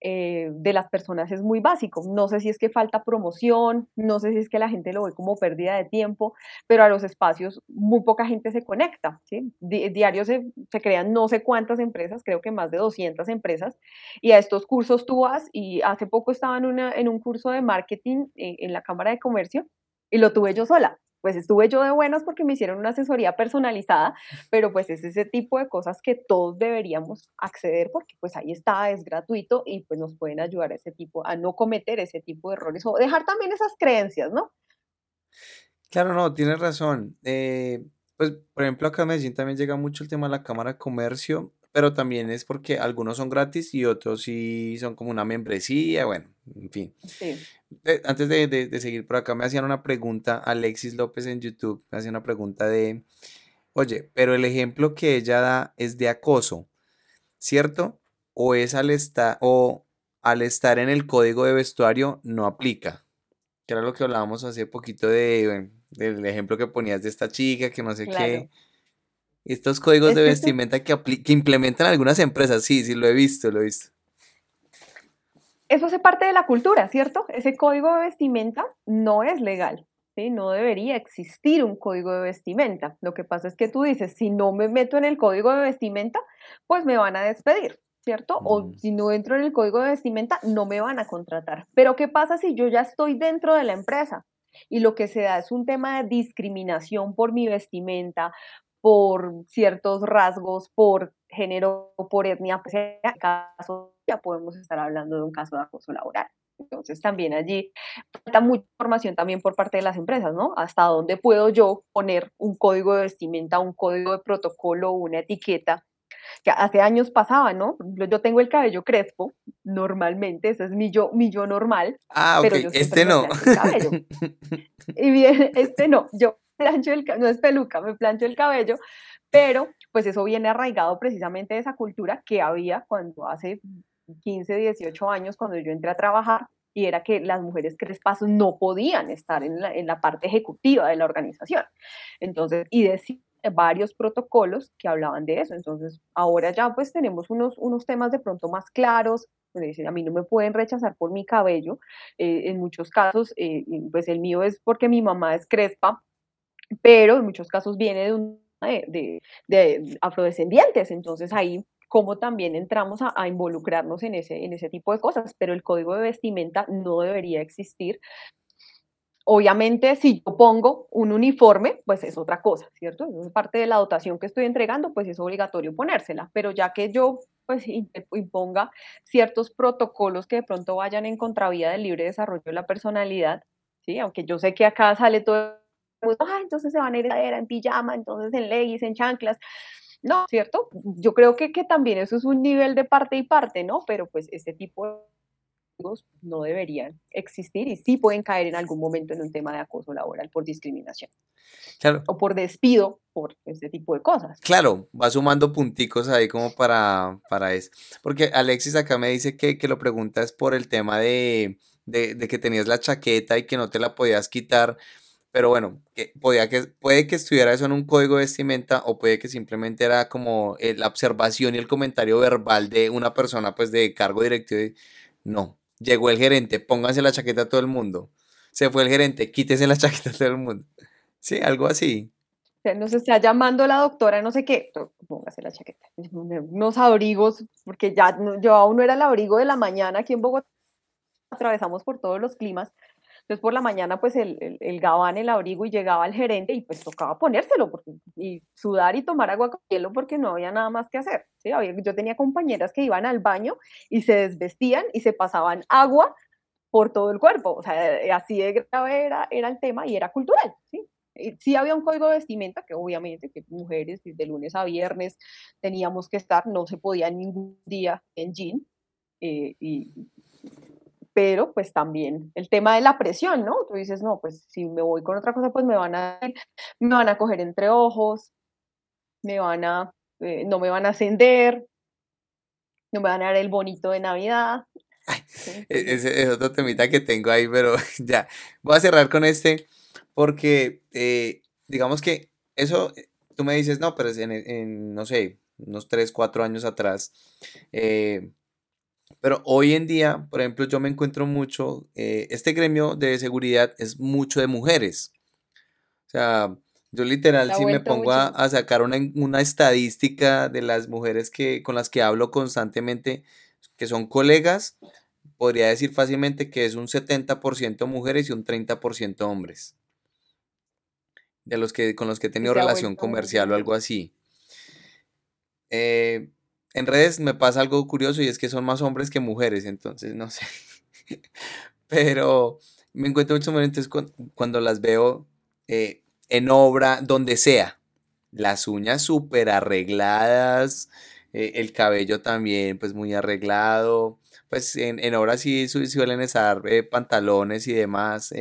eh, de las personas es muy básico. No sé si es que falta promoción, no sé si es que la gente lo ve como pérdida de tiempo, pero a los espacios muy poca gente se conecta. ¿sí? Diario se, crean no sé cuántas empresas, creo que más de 200 empresas, y a estos cursos tú vas, y hace poco estaba en, un curso de marketing en, en la Cámara de Comercio y lo tuve yo sola pues estuve yo de buenas porque me hicieron una asesoría personalizada, pero pues es ese tipo de cosas que todos deberíamos acceder porque pues ahí está, es gratuito y pues nos pueden ayudar a ese tipo, a no cometer ese tipo de errores o dejar también esas creencias, ¿no? Claro, no, tienes razón. Eh, pues, por ejemplo, acá en Medellín también llega mucho el tema de la Cámara de Comercio pero también es porque algunos son gratis y otros sí son como una membresía, bueno, en fin. Eh, antes de, seguir por acá, me hacían una pregunta, Alexis López en YouTube, me hacía una pregunta de, oye, pero el ejemplo que ella da es de acoso, ¿cierto? O es al estar, o al estar en el código de vestuario no aplica. Que era lo que hablábamos hace poquito de, del ejemplo que ponías de esta chica, que no sé qué. Estos códigos de vestimenta que, que implementan algunas empresas, sí, sí, lo he visto, lo he visto. Eso hace parte de la cultura, ¿cierto? Ese código de vestimenta no es legal, ¿sí? No debería existir un código de vestimenta. Lo que pasa es que tú dices, si no me meto en el código de vestimenta, pues me van a despedir, ¿cierto? O mm. si no entro en el código de vestimenta, no me van a contratar. Pero ¿qué pasa si yo ya estoy dentro de la empresa? y lo que se da es un tema de discriminación por mi vestimenta, por ciertos rasgos, por género, por etnia, pues en caso ya podemos estar hablando de un caso de acoso laboral. Entonces también allí falta mucha información también por parte de las empresas, ¿no? Hasta dónde puedo yo poner un código de vestimenta, un código de protocolo, una etiqueta que hace años pasaba, ¿no? Yo tengo el cabello crespo, normalmente, ese es mi yo, mi yo normal. Ah, ok, este no. y bien, este no, yo no es peluca, me plancho el cabello, pero pues eso viene arraigado precisamente de esa cultura que había cuando hace 15, 18 años, cuando yo entré a trabajar, y era que las mujeres crespas no podían estar en la, en la parte ejecutiva de la organización. Entonces, y decía varios protocolos que hablaban de eso. Entonces, ahora ya pues tenemos unos, unos temas de pronto más claros, dicen, a mí no me pueden rechazar por mi cabello. Eh, en muchos casos, eh, pues el mío es porque mi mamá es crespa, pero en muchos casos viene de, un, de, de, afrodescendientes. Entonces ahí como también entramos a, a, involucrarnos en ese, en ese tipo de cosas, pero el código de vestimenta no debería existir Obviamente, si yo pongo un uniforme, pues es otra cosa, ¿cierto? Es parte de la dotación que estoy entregando, pues es obligatorio ponérsela, pero ya que yo pues imponga ciertos protocolos que de pronto vayan en contravía del libre desarrollo de la personalidad, ¿sí? Aunque yo sé que acá sale todo, ah, entonces se van a ir a en pijama, entonces en leggings, en chanclas, no, ¿cierto? Yo creo que, que también eso es un nivel de parte y parte, ¿no? Pero pues este tipo de no deberían existir y sí pueden caer en algún momento en un tema de acoso laboral por discriminación. Claro. O por despido por este tipo de cosas. Claro, va sumando punticos ahí como para, para eso. Porque Alexis acá me dice que, que lo preguntas por el tema de, de, de, que tenías la chaqueta y que no te la podías quitar. Pero bueno, podía que, puede que estuviera eso en un código de vestimenta o puede que simplemente era como eh, la observación y el comentario verbal de una persona pues de cargo directivo. No, Llegó el gerente, pónganse la chaqueta a todo el mundo. Se fue el gerente, quítese la chaqueta a todo el mundo. Sí, algo así. Nos está llamando la doctora, no sé qué, póngase la chaqueta. Unos abrigos, porque ya yo aún no era el abrigo de la mañana aquí en Bogotá, atravesamos por todos los climas, entonces por la mañana pues el, el, el, gabán, el abrigo y llegaba el gerente y pues tocaba ponérselo porque, y sudar y tomar agua con hielo porque no había nada más que hacer. ¿sí? yo tenía compañeras que iban al baño y se desvestían y se pasaban agua por todo el cuerpo. O sea, eh, así de grave era, era el tema y era cultural. ¿sí? sí había un código de vestimenta que obviamente que mujeres de lunes a viernes teníamos que estar, no se podía ningún día en jean eh, y pero pues también el tema de la presión, ¿no? Tú dices, no, pues si me voy con otra cosa, pues me van a, me van a coger entre ojos, me van a, eh, no me van a ascender, no me van a dar el bonito de Navidad. E-, ese es otro temita que tengo ahí, pero ya, voy a cerrar con este, porque eh, digamos que eso, eh, tú me dices, no, pero en, en no sé, unos 3, 4 años atrás, eh, pero hoy en día, por ejemplo, yo me encuentro mucho, eh, este gremio de seguridad es mucho de mujeres. O sea, yo literal, si me pongo a, sacar una, una, estadística de las mujeres que, con las que hablo constantemente, que son colegas, podría decir fácilmente que es un 70% mujeres y un 30% hombres. De los que, con los que he tenido relación comercial o algo así. Eh, en redes me pasa algo curioso y es que son más hombres que mujeres, entonces no sé. Pero me encuentro muchos momentos cuando las veo eh, en obra, donde sea. Las uñas súper arregladas, eh, el cabello también pues muy arreglado. Pues en, en obra sí suelen estar eh, pantalones y demás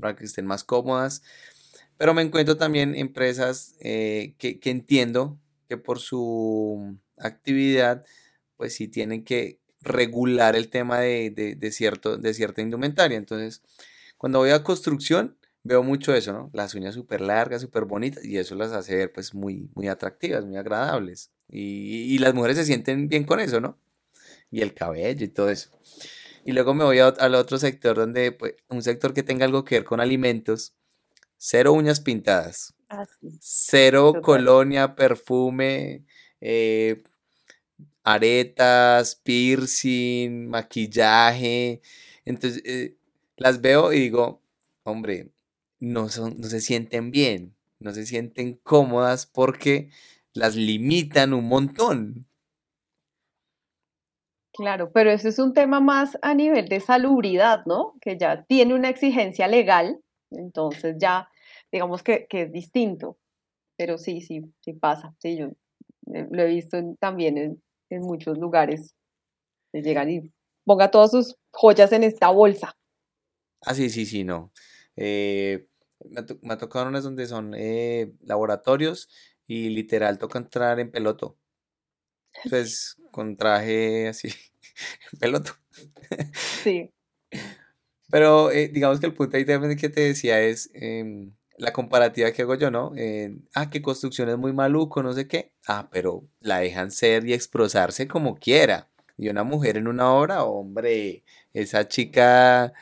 para que estén más cómodas. Pero me encuentro también empresas que, que entiendo que por su actividad, pues sí tienen que regular el tema de, cierta indumentaria. Entonces, cuando voy a construcción, veo mucho eso, ¿no? Las uñas súper largas, súper bonitas, y eso las hace ver pues muy, muy atractivas, muy agradables. Y, las mujeres se sienten bien con eso, ¿no? Y el cabello y todo eso. Y luego me voy al otro sector donde, pues, un sector que tenga algo que ver con alimentos, cero uñas pintadas. Ah, cero colonia, perfume, eh, aretas, piercing, maquillaje. Entonces, eh, las veo y digo, hombre, no, son, no se sienten bien, no se sienten cómodas porque las limitan un montón. Claro, pero eso es un tema más a nivel de salubridad, ¿no? Que ya tiene una exigencia legal, entonces ya digamos que, es distinto. Pero sí, sí, sí pasa. Sí, yo eh, lo he visto también en, muchos lugares. De llegan y ponga todas sus joyas en esta bolsa. Ah, sí, sí, sí, no. Eh, me, ha tocado unas donde son eh, laboratorios y literal toca entrar en peloto. Pues con traje así, en peloto. Sí. Pero digamos que el punto ahí también que te decía es em, la comparativa que hago yo, ¿no? ah, que construcción es muy maluco, no sé qué. Ah, pero la dejan ser y expresarse como quiera. Y una mujer en una obra, hombre, esa chica,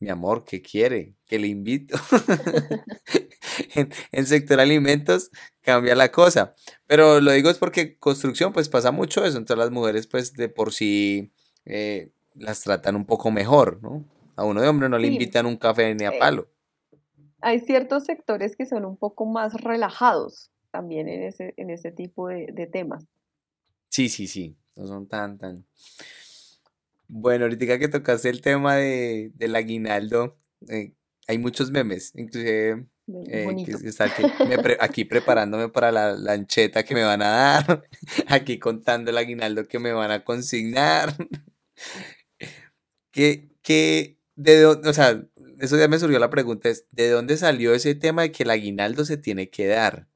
mi amor, ¿qué quiere? Que le invito. en, sector alimentos cambia la cosa. Pero lo digo es porque construcción, pues pasa mucho eso. Entonces las mujeres, pues de por sí, eh, las tratan un poco mejor, ¿no? A uno de hombre no le invitan un café ni a palo hay ciertos sectores que son un poco más relajados también en ese, en ese tipo de, temas. Sí, sí, sí, no son tan, tan... Bueno, ahorita que tocaste el tema de, del aguinaldo, eh, hay muchos memes, inclusive eh, aquí, preparándome para la lancheta que me van a dar, aquí contando el aguinaldo que me van a consignar. ¿Qué, qué, de dónde, o sea, eso ya me surgió la pregunta, es, ¿de dónde salió ese tema de que el aguinaldo se tiene que dar?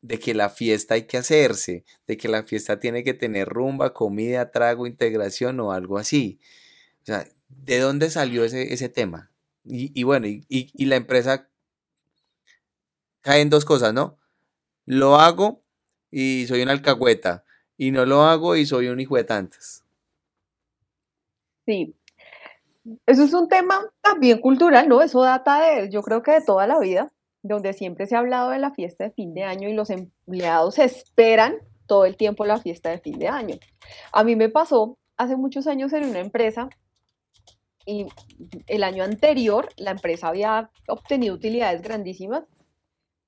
De que la fiesta hay que hacerse, de que la fiesta tiene que tener rumba, comida, trago, integración o algo así. O sea, ¿de dónde salió ese, ese tema? Y, bueno, y, la empresa cae en dos cosas, ¿no? Lo hago y soy una alcahueta, y no lo hago y soy un hijo de. Sí, eso es un tema también cultural, ¿no? Eso data de, yo creo que de toda la vida, donde siempre se ha hablado de la fiesta de fin de año y los empleados esperan todo el tiempo la fiesta de fin de año. A mí me pasó hace muchos años en una empresa y el año anterior la empresa había obtenido utilidades grandísimas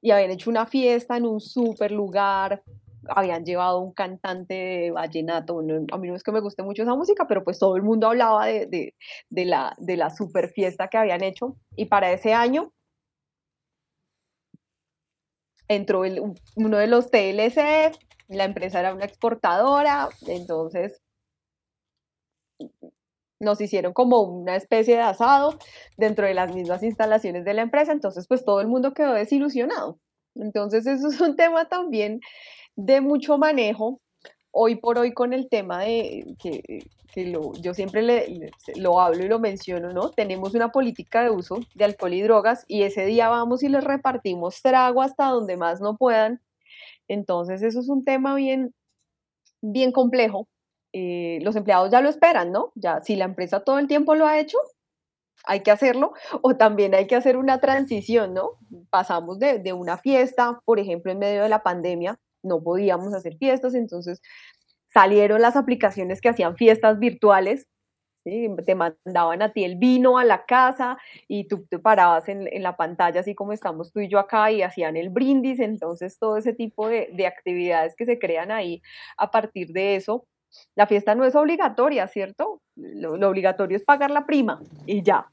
y habían hecho una fiesta en un super lugar habían llevado un cantante de vallenato, a mí no es que me guste mucho esa música, pero pues todo el mundo hablaba de, la, de la super fiesta que habían hecho y para ese año entró uno de los TLC, la empresa era una exportadora, entonces nos hicieron como una especie de asado dentro de las mismas instalaciones de la empresa, entonces pues todo el mundo quedó desilusionado. Entonces eso es un tema también de mucho manejo, hoy por hoy con el tema de que, lo, yo siempre le, lo hablo y lo menciono, ¿no? Tenemos una política de uso de alcohol y drogas y ese día vamos y les repartimos trago hasta donde más no puedan. Entonces eso es un tema bien, bien complejo. Eh, los empleados ya lo esperan, ¿no? Ya si la empresa todo el tiempo lo ha hecho, hay que hacerlo, o también hay que hacer una transición, ¿no? Pasamos de, de una fiesta, por ejemplo, en medio de la pandemia, no podíamos hacer fiestas, entonces salieron las aplicaciones que hacían fiestas virtuales, te mandaban a ti el vino a la casa y tú te parabas en, la pantalla, así como estamos tú y yo acá, y hacían el brindis, entonces todo ese tipo de, actividades que se crean ahí a partir de eso. La fiesta no es obligatoria, ¿cierto? lo obligatorio es pagar la prima y ya,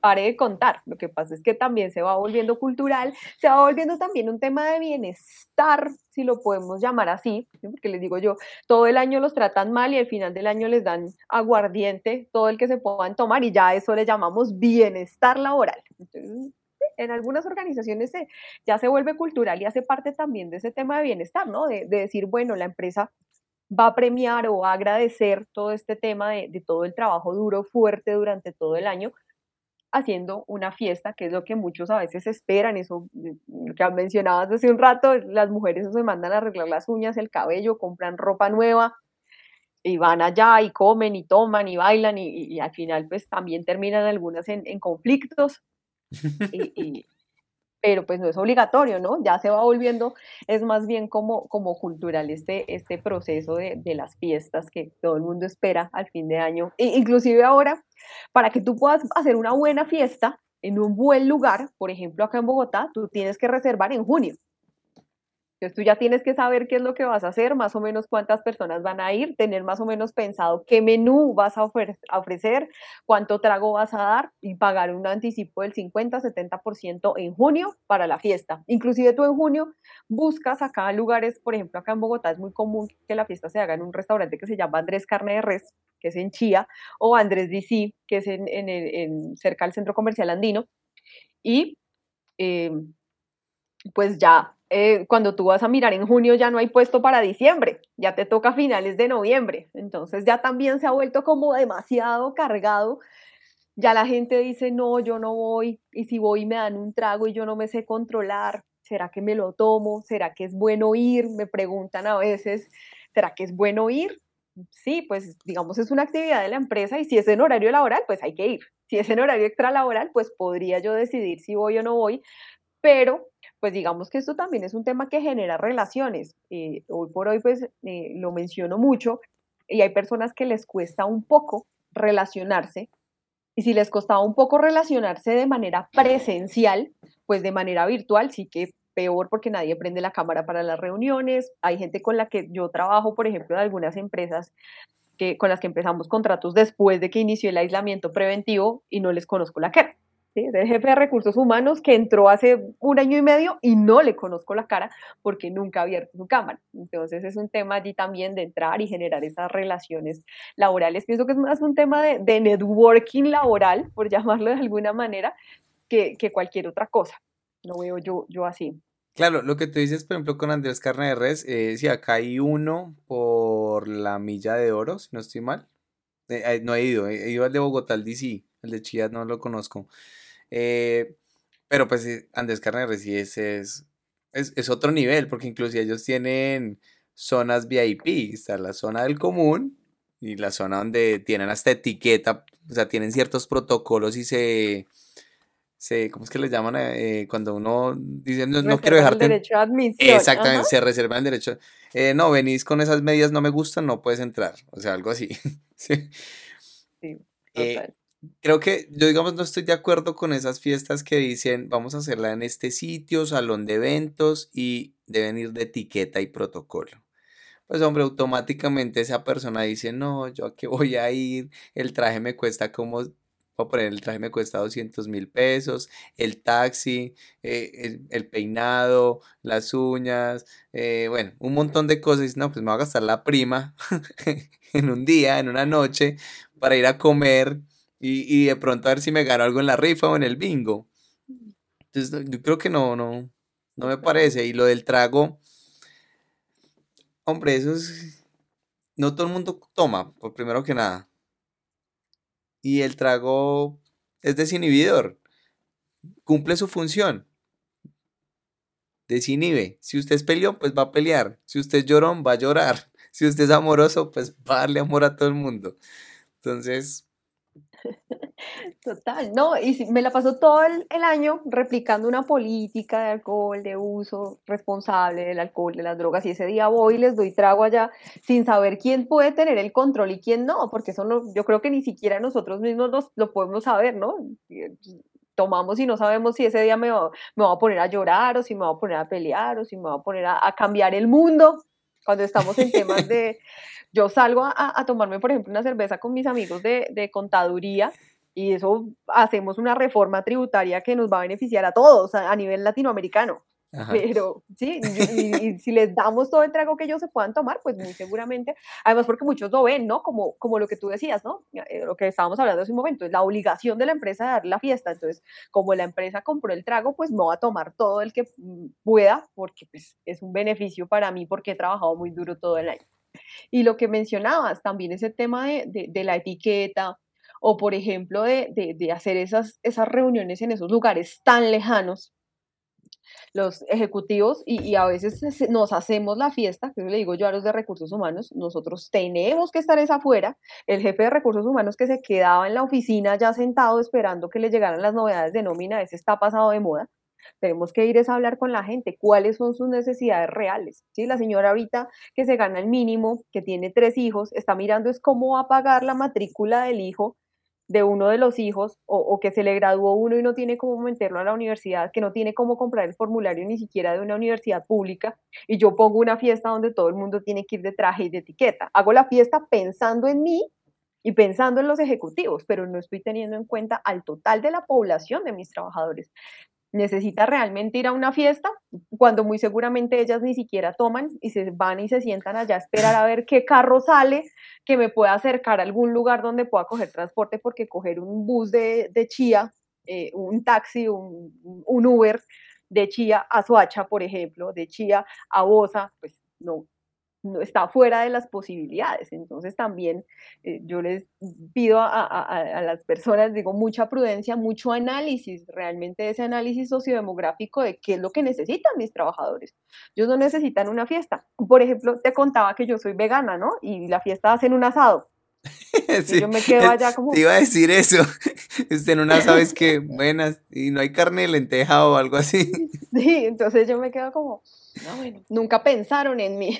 pare de contar. Lo que pasa es que también se va volviendo cultural, se va volviendo también un tema de bienestar, si lo podemos llamar así, porque les digo yo, todo el año los tratan mal y al final del año les dan aguardiente, todo el que se puedan tomar y ya eso le llamamos bienestar laboral. en algunas organizaciones ya se vuelve cultural y hace parte también de ese tema de bienestar, ¿no? De, decir, bueno, la empresa va a premiar o va a agradecer todo este tema de, todo el trabajo duro, fuerte durante todo el año, haciendo una fiesta, que es lo que muchos a veces esperan, eso que mencionabas hace un rato, las mujeres se mandan a arreglar las uñas, el cabello, compran ropa nueva y van allá y comen y toman y bailan y, al final pues también terminan algunas en, conflictos. Y, pero pues no es obligatorio, ¿no? Ya se va volviendo, es más bien como, como cultural este, este proceso de, de las fiestas que todo el mundo espera al fin de año. E inclusive ahora, para que tú puedas hacer una buena fiesta en un buen lugar, por ejemplo acá en Bogotá, tú tienes que reservar en junio. Entonces tú ya tienes que saber qué es lo que vas a hacer, más o menos cuántas personas van a ir, tener más o menos pensado qué menú vas a ofrecer, cuánto trago vas a dar y pagar un anticipo del 50-70% en junio para la fiesta. Inclusive tú en junio buscas acá lugares, por ejemplo acá en Bogotá es muy común que la fiesta se haga en un restaurante que se llama Andrés Carne de Res, que es en Chía, o Andrés DC, que es en, cerca del Centro Comercial Andino. Y eh, pues ya eh, cuando tú vas a mirar en junio ya no hay puesto para diciembre, ya te toca finales de noviembre, entonces ya también se ha vuelto como demasiado cargado, ya la gente dice, no, yo no voy, y si voy me dan un trago y yo no me sé controlar, ¿será que me lo tomo? ¿Será que es bueno ir? Me preguntan a veces, ¿será que es bueno ir? Sí, pues digamos es una actividad de la empresa y si es en horario laboral, pues hay que ir. Si es en horario extra laboral, pues podría yo decidir si voy o no voy, pero pues digamos que esto también es un tema que genera relaciones. Eh, hoy por hoy, pues eh, lo menciono mucho y hay personas que les cuesta un poco relacionarse. Y si les costaba un poco relacionarse de manera presencial, pues de manera virtual sí que peor porque nadie prende la cámara para las reuniones. Hay gente con la que yo trabajo, por ejemplo, de algunas empresas que, con las que empezamos contratos después de que inició el aislamiento preventivo y no les conozco la cara. ¿Sí? el jefe de recursos humanos que entró hace un año y medio y no le conozco la cara porque nunca ha abierto su cámara. Entonces es un tema allí también de entrar y generar esas relaciones laborales. Pienso que es más un tema de, de networking laboral, por llamarlo de alguna manera, que, que, cualquier otra cosa. Lo veo yo, yo así. Claro, lo que tú dices, por ejemplo, con Andrés Carne de Res, eh, si acá hay uno por la milla de oro, si no estoy mal. Eh, no he ido, he ido al de Bogotá, al DC, el de Chía no lo conozco. Eh, pero pues eh, Andrés Carne es, es, es, otro nivel, porque incluso ellos tienen zonas VIP, está la zona del común y la zona donde tienen hasta etiqueta, o sea, tienen ciertos protocolos y se, se ¿cómo es que les llaman? Eh, cuando uno dice, no, quiero dejarte... El derecho a admisión. Exactamente, se reserva el derecho. no, venís con esas medidas, no me gustan, no puedes entrar, o sea, algo así. sí. sí creo que yo digamos no estoy de acuerdo con esas fiestas que dicen vamos a hacerla en este sitio, salón de eventos y deben ir de etiqueta y protocolo. Pues hombre, automáticamente esa persona dice, no, yo a qué voy a ir, el traje me cuesta como, voy a poner, el traje me cuesta 200 mil pesos, el taxi, eh, el, peinado, las uñas, eh, bueno, un montón de cosas. No, pues me voy a gastar la prima en un día, en una noche, para ir a comer y, de pronto a ver si me gano algo en la rifa o en el bingo. Entonces, yo creo que no, no, no me parece. Y lo del trago, hombre, eso es. No todo el mundo toma, por primero que nada. Y el trago es desinhibidor. Cumple su función. Desinhibe. Si usted es peleón, pues va a pelear. Si usted es llorón, va a llorar. Si usted es amoroso, pues va a darle amor a todo el mundo. Entonces, Total, no, y me la pasó todo el, año replicando una política de alcohol, de uso responsable del alcohol, de las drogas, y ese día voy y les doy trago allá sin saber quién puede tener el control y quién no, porque eso no, yo creo que ni siquiera nosotros mismos lo podemos saber, ¿no? Tomamos y no sabemos si ese día me va, a poner a llorar o si me va a poner a pelear o si me va a poner a cambiar el mundo cuando estamos en temas de, yo salgo a, tomarme, por ejemplo, una cerveza con mis amigos de, contaduría y eso hacemos una reforma tributaria que nos va a beneficiar a todos a, nivel latinoamericano. Pero sí, y, si les damos todo el trago que ellos se puedan tomar, pues muy seguramente, además porque muchos lo ven, ¿no? Como, como lo que tú decías, ¿no? Eh, lo que estábamos hablando hace un momento, es la obligación de la empresa de dar la fiesta. Entonces, como la empresa compró el trago, pues no va a tomar todo el que mm, pueda, porque pues, es un beneficio para mí porque he trabajado muy duro todo el año. Y lo que mencionabas, también ese tema de, de, la etiqueta, o por ejemplo de, de, hacer esas, esas reuniones en esos lugares tan lejanos, los ejecutivos, y, a veces nos hacemos la fiesta, que le digo yo a los de recursos humanos, nosotros tenemos que estar esa afuera, el jefe de recursos humanos que se quedaba en la oficina ya sentado esperando que le llegaran las novedades de nómina, ese está pasado de moda, Tenemos que ir a hablar con la gente, cuáles son sus necesidades reales. ¿sí? La señora ahorita que se gana el mínimo, que tiene tres hijos, está mirando es cómo va a pagar la matrícula del hijo de uno de los hijos o, que se le graduó uno y no tiene cómo meterlo a la universidad, que no tiene cómo comprar el formulario ni siquiera de una universidad pública y yo pongo una fiesta donde todo el mundo tiene que ir de traje y de etiqueta. Hago la fiesta pensando en mí y pensando en los ejecutivos, pero no estoy teniendo en cuenta al total de la población de mis trabajadores necesita realmente ir a una fiesta cuando muy seguramente ellas ni siquiera toman y se van y se sientan allá a esperar a ver qué carro sale que me pueda acercar a algún lugar donde pueda coger transporte porque coger un bus de, de Chía, eh, un taxi, un, un, Uber de Chía a Soacha, por ejemplo, de Chía a Bosa, pues no, no está fuera de las posibilidades. Entonces también eh, yo les pido a, las personas, digo, mucha prudencia, mucho análisis, realmente ese análisis sociodemográfico de qué es lo que necesitan mis trabajadores. Ellos no necesitan una fiesta. Por ejemplo, te contaba que yo soy vegana, ¿no? Y la fiesta hacen un asado. yo me quedo allá como... Te iba a decir eso. Usted una sabes que buenas y no hay carne de lenteja o algo así. Sí, entonces yo me quedo como, no, bueno, nunca pensaron en mí.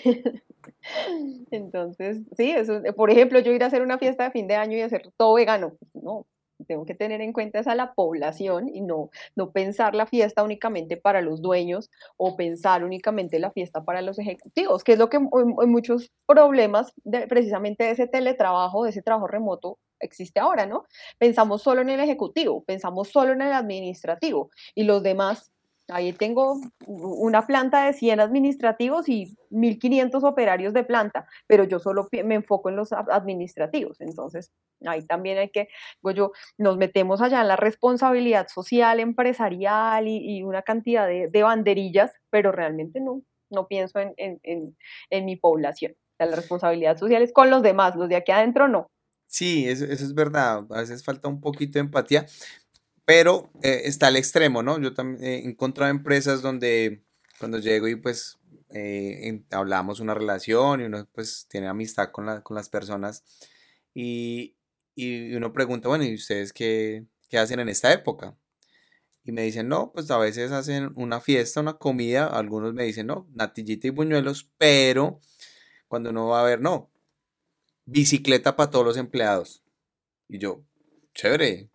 Entonces, sí, por ejemplo, yo ir a hacer una fiesta de fin de año y hacer todo vegano, pues, no, tengo que tener en cuenta esa la población y no, no pensar la fiesta únicamente para los dueños o pensar únicamente la fiesta para los ejecutivos, que es lo que en, muchos problemas precisamente de ese teletrabajo, de ese trabajo remoto existe ahora, ¿no? Pensamos solo en el ejecutivo, pensamos solo en el administrativo y los demás Ahí tengo una planta de 100 administrativos y 1.500 operarios de planta, pero yo solo me enfoco en los administrativos. Entonces, ahí también hay que, pues yo, nos metemos allá en la responsabilidad social, empresarial y, una cantidad de, banderillas, pero realmente no, no pienso en, en, mi población. la responsabilidad social es con los demás, los de aquí adentro no. Sí, eso, eso, es verdad. A veces falta un poquito de empatía, pero eh, está al extremo, ¿no? Yo también he encontrado empresas donde cuando llego y pues eh, hablamos una relación y uno pues tiene amistad con, las personas y, uno pregunta, bueno, ¿y ustedes qué, qué hacen en esta época? Y me dicen, no, pues a veces hacen una fiesta, una comida, algunos me dicen, no, natillita y buñuelos, pero cuando uno va a ver, no, bicicleta para todos los empleados. Y yo, chévere,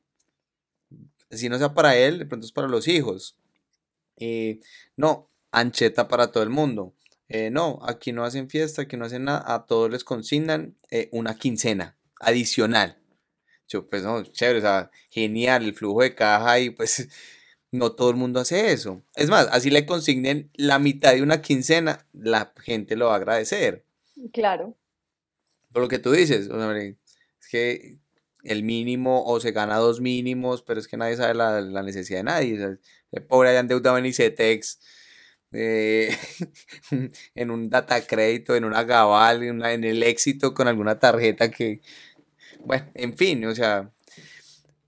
si no sea para él, de pronto es para los hijos. Eh, no, ancheta para todo el mundo. Eh, no, aquí no hacen fiesta, aquí no hacen nada, a todos les consignan eh, una quincena adicional. Yo, pues no, chévere, o sea, genial el flujo de caja y pues no todo el mundo hace eso. Es más, así le consignen la mitad de una quincena, la gente lo va a agradecer. Claro. Por lo que tú dices, es que el mínimo o se gana dos mínimos, pero es que nadie sabe la, necesidad de nadie. el pobre haya endeudado en ICETEX, eh, en un data crédito, en una Gabal, en, en, el éxito con alguna tarjeta que, bueno, en fin, o sea,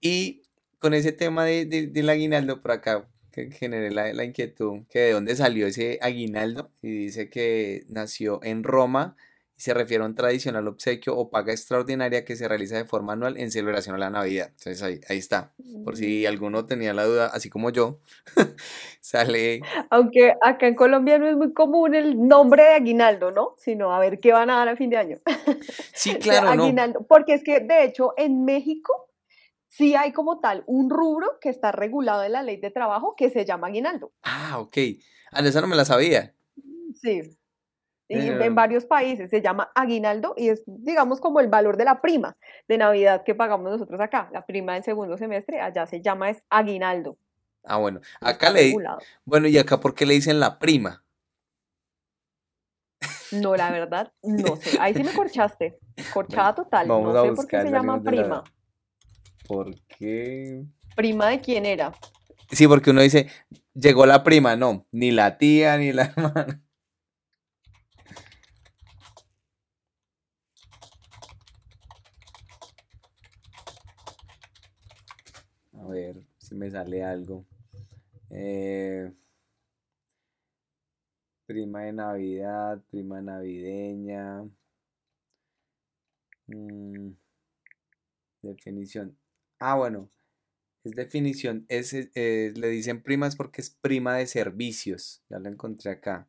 y con ese tema de, del aguinaldo por acá, que generé la, la inquietud, que de dónde salió ese aguinaldo, y dice que nació en Roma, se refiere a un tradicional obsequio o paga extraordinaria que se realiza de forma anual en celebración a la Navidad. Entonces ahí, ahí está. Por si mm. alguno tenía la duda, así como yo, sale. Aunque acá en Colombia no es muy común el nombre de aguinaldo, ¿no? Sino a ver qué van a dar a fin de año. Sí, claro. aguinaldo. Porque es que, de hecho, en México sí hay como tal un rubro que está regulado en la ley de trabajo que se llama aguinaldo. Ah, ok. Ah, esa no me la sabía. Sí, en varios países se llama aguinaldo y es, digamos, como el valor de la prima de Navidad que pagamos nosotros acá. La prima del segundo semestre allá se llama es aguinaldo. Ah, bueno. Acá le Bueno, ¿y acá por qué le dicen la prima? No, la verdad, no sé. Ahí sí me corchaste. Corchada total. no sé por qué se llama prima. ¿Por qué? ¿Prima de quién era? Sí, porque uno dice, llegó la prima, no, ni la tía, ni la hermana. A ver si me sale algo. Eh, prima de Navidad, prima navideña. Mm, definición. Ah, bueno. Es definición, es, eh, le dicen prima es porque es prima de servicios. Ya lo encontré acá.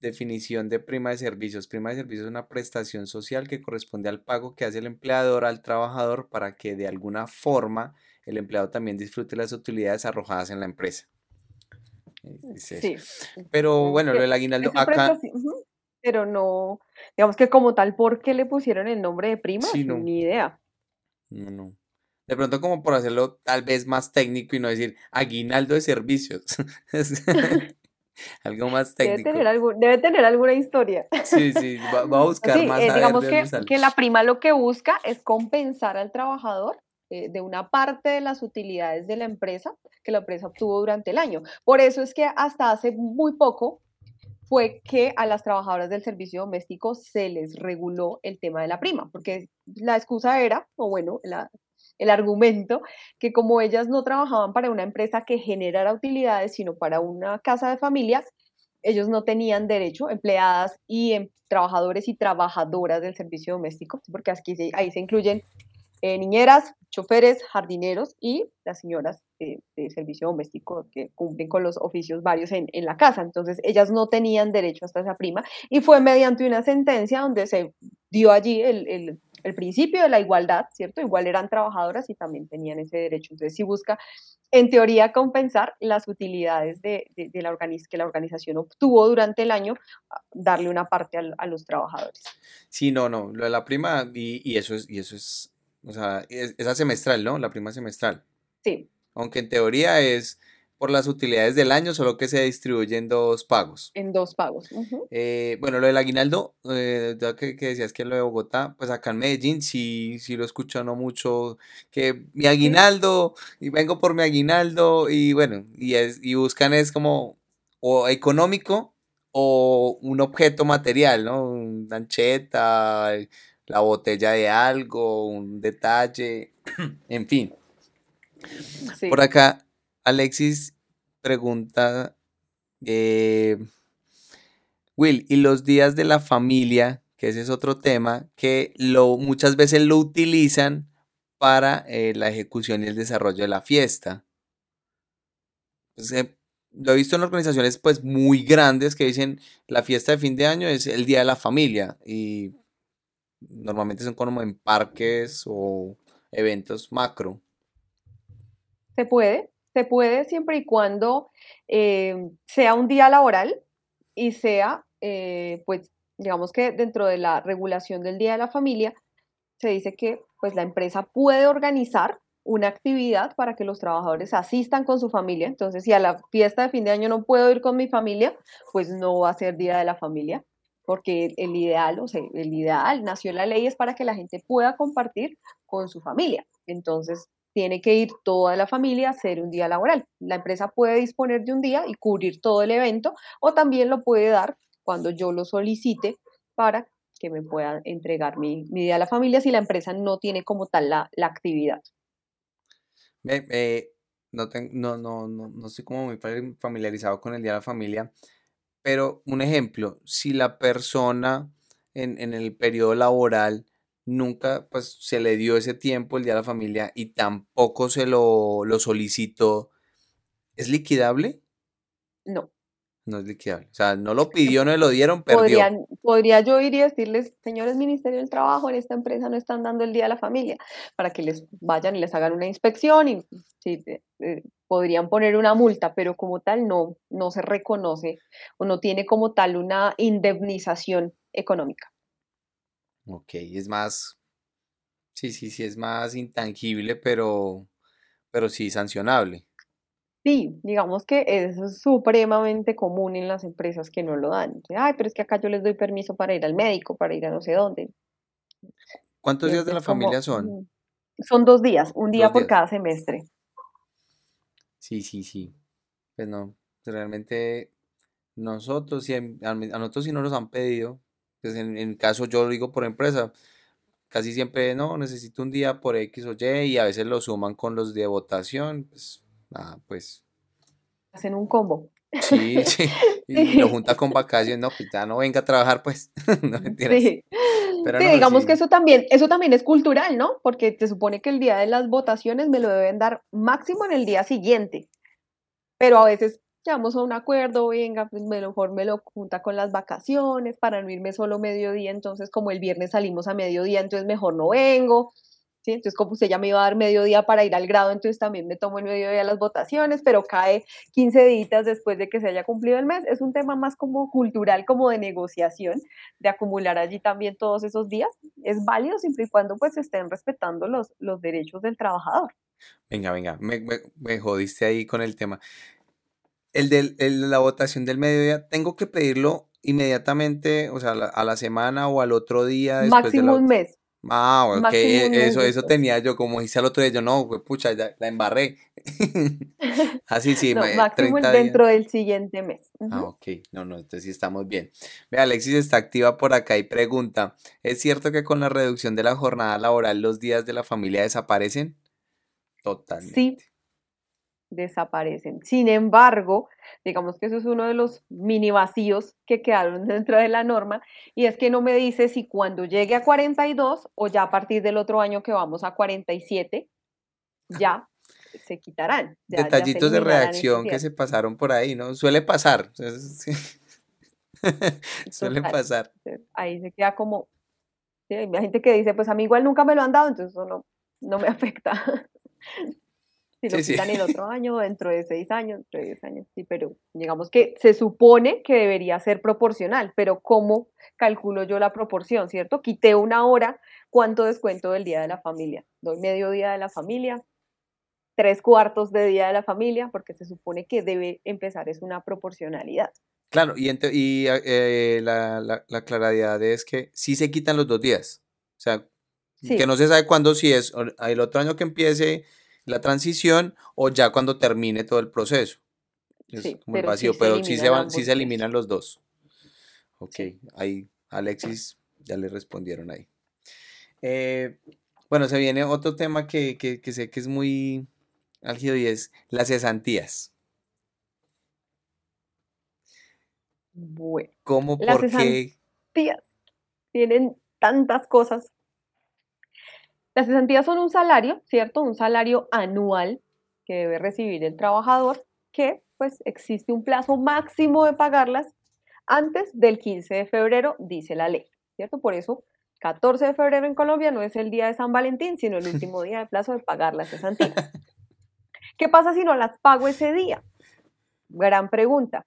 Definición de prima de servicios. Prima de servicios es una prestación social que corresponde al pago que hace el empleador al trabajador para que de alguna forma el empleado también disfrute las utilidades arrojadas en la empresa. Sí. Pero bueno, lo del aguinaldo acá. Pero no, digamos que como tal, ¿por qué le pusieron el nombre de prima? Ni idea. No, no. De pronto como por hacerlo tal vez más técnico y no decir aguinaldo de servicios. algo más técnico. Debe tener, alguna historia. Sí, sí, va, a buscar más. Eh, digamos que, que, la prima lo que busca es compensar al trabajador eh, de una parte de las utilidades de la empresa que la empresa obtuvo durante el año. Por eso es que hasta hace muy poco fue que a las trabajadoras del servicio doméstico se les reguló el tema de la prima, porque la excusa era, o bueno, la, el argumento, que como ellas no trabajaban para una empresa que generara utilidades, sino para una casa de familia, ellos no tenían derecho, empleadas y em, trabajadores y trabajadoras del servicio doméstico, porque aquí ahí se incluyen eh, niñeras, choferes, jardineros y las señoras de, servicio doméstico que cumplen con los oficios varios en, la casa. Entonces, ellas no tenían derecho hasta esa prima y fue mediante una sentencia donde se dio allí el, principio de la igualdad, ¿cierto? Igual eran trabajadoras y también tenían ese derecho. Entonces, si busca, en teoría, compensar las utilidades de, la que la organización obtuvo durante el año, darle una parte a, los trabajadores. Sí, no, no, lo de la prima y, y eso es, y eso es o sea, esa semestral, ¿no? La prima semestral. Sí. Aunque en teoría es por las utilidades del año, solo que se distribuye en dos pagos. En dos pagos. Eh, bueno, lo del aguinaldo, eh, ya que, decías que lo de Bogotá, pues acá en Medellín sí, sí lo escucho no mucho, que mi aguinaldo, y vengo por mi aguinaldo, y bueno, y, es, y buscan es como o económico o un objeto material, ¿no? Una ancheta, la botella de algo, un detalle, en fin. Por acá, Alexis pregunta, eh, Will, ¿y los días de la familia? Que ese es otro tema, que lo, muchas veces lo utilizan para eh, la ejecución y el desarrollo de la fiesta. Pues, eh, lo he visto en organizaciones pues muy grandes que dicen la fiesta de fin de año es el día de la familia y normalmente son como en parques o eventos macro. Se puede, se puede siempre y cuando eh, sea un día laboral y sea, eh, pues, digamos que dentro de la regulación del Día de la Familia, se dice que pues la empresa puede organizar una actividad para que los trabajadores asistan con su familia. Entonces, si a la fiesta de fin de año no puedo ir con mi familia, pues no va a ser Día de la Familia porque el ideal, o sea, el ideal, nació la ley es para que la gente pueda compartir con su familia. Entonces, tiene que ir toda la familia a hacer un día laboral. La empresa puede disponer de un día y cubrir todo el evento o también lo puede dar cuando yo lo solicite para que me pueda entregar mi, día a la familia si la empresa no tiene como tal la, actividad. Eh, no, no, no, no, no estoy como muy familiarizado con el Día de la Familia, pero un ejemplo, si la persona en, el periodo laboral nunca pues se le dio ese tiempo el día de la familia y tampoco se lo, lo solicitó, ¿es liquidable? No. No es liquidable. O sea, no lo pidió, no le lo dieron, perdió. podría yo ir y decirles, señores Ministerio del Trabajo, en esta empresa no están dando el Día de la Familia, para que les vayan y les hagan una inspección y si podrían poner una multa, pero como tal no, no se reconoce o no tiene como tal una indemnización económica. Ok, es más, sí, sí, sí, es más intangible, pero, pero sí sancionable. Sí, digamos que eso es supremamente común en las empresas que no lo dan. Ay, pero es que acá yo les doy permiso para ir al médico, para ir a no sé dónde. ¿Cuántos días de la familia son? Son dos días, un día por cada semestre. Sí, sí, sí. Pues no, realmente nosotros, si a nosotros sí no nos han pedido, pues en, en caso yo lo digo por empresa, casi siempre no, necesito un día por X o Y y a veces lo suman con los de votación, pues Ah, pues. Hacen un combo. Sí, sí. Y lo junta con vacaciones, no, pues ya no venga a trabajar, pues. no Sí. Pero Sí, no, digamos sí. que eso también, eso también es cultural, ¿no? Porque se supone que el día de las votaciones me lo deben dar máximo en el día siguiente. Pero a veces llegamos a un acuerdo, venga, pues mejor me lo junta con las vacaciones para no irme solo mediodía, entonces como el viernes salimos a mediodía, entonces mejor no vengo. ¿sí? Entonces, como usted ya me iba a dar mediodía para ir al grado, entonces también me tomo el mediodía las votaciones, pero cae 15 días después de que se haya cumplido el mes. Es un tema más como cultural, como de negociación, de acumular allí también todos esos días. Es válido siempre y cuando pues estén respetando los, los derechos del trabajador. Venga, venga, me, me- me jodiste ahí con el tema. El de la votación del mediodía, ¿tengo que pedirlo inmediatamente, o sea, a la, semana o al otro día de Máximo un mes. Ah, ok, eso, eso tenía yo, como hice al otro día, yo no, güey, pucha, ya la embarré. Así sí, No, me- máximo el 30 días. dentro del siguiente mes. Ah, ok, no, no, entonces sí estamos bien. Ve, Alexis está activa por acá y pregunta, ¿es cierto que con la reducción de la jornada laboral los días de la familia desaparecen? Totalmente. Sí, desaparecen. Sin embargo, digamos que eso es uno de los mini vacíos que quedaron dentro de la norma y es que no me dice si cuando llegue a 42 o ya a partir del otro año que vamos a 47, ya se quitarán. ya- ya se Detallitos de redacción que se pasaron por ahí, ¿no? Suele pasar. sí. Suele pasar. Ahí se queda como, hay gente que dice, pues a mí igual nunca me lo han dado, entonces eso no, no me afecta. Si lo Sí, sí. quitan el otro año, dentro de seis años, dentro de diez años, sí, pero digamos que se supone que debería ser proporcional, pero ¿cómo calculo yo la proporción, cierto? Quité una hora, ¿cuánto descuento del día de la familia? Doy medio día de la familia, tres cuartos de día de la familia, porque se supone que debe empezar es una proporcionalidad. Claro, y, y eh, la, la, la claridad es que sí se quitan los dos días. O sea, que Sí, no se sabe cuándo, si es el otro año que empiece la transición o ya cuando termine todo el proceso. Es sí, como el pero sí vacío, pero sí se eliminan van, sí se eliminan los dos. Ok, ahí Alexis ya le respondieron ahí. Eh, bueno, se viene otro tema que, que, que sé que es muy álgido y es las cesantías. Bueno, ¿Cómo, las por qué? cesantías tienen tantas cosas. Las cesantías son un salario, ¿cierto? Un salario anual que debe recibir el trabajador, que pues existe un plazo máximo de pagarlas antes del 15 de febrero, dice la ley, ¿cierto? Por eso, 14 de febrero en Colombia no es el día de San Valentín, sino el último día de plazo de pagar las cesantías. ¿Qué pasa si no las pago ese día? Gran pregunta.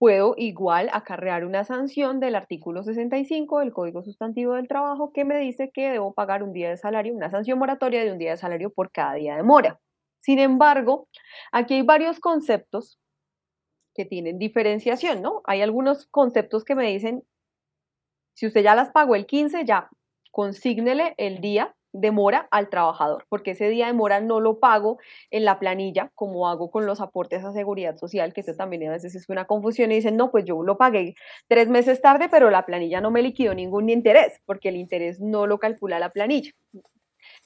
Puedo igual acarrear una sanción del artículo 65 del Código Sustantivo del Trabajo que me dice que debo pagar un día de salario, una sanción moratoria de un día de salario por cada día de mora. Sin embargo, aquí hay varios conceptos que tienen diferenciación, ¿no? Hay algunos conceptos que me dicen, si usted ya las pagó el 15, ya consígnele el día de mora al trabajador, porque ese día de mora no lo pago en la planilla, como hago con los aportes a seguridad social, que eso también a veces es una confusión y dicen, no, pues yo lo pagué tres meses tarde, pero la planilla no me liquidó ningún interés, porque el interés no lo calcula la planilla.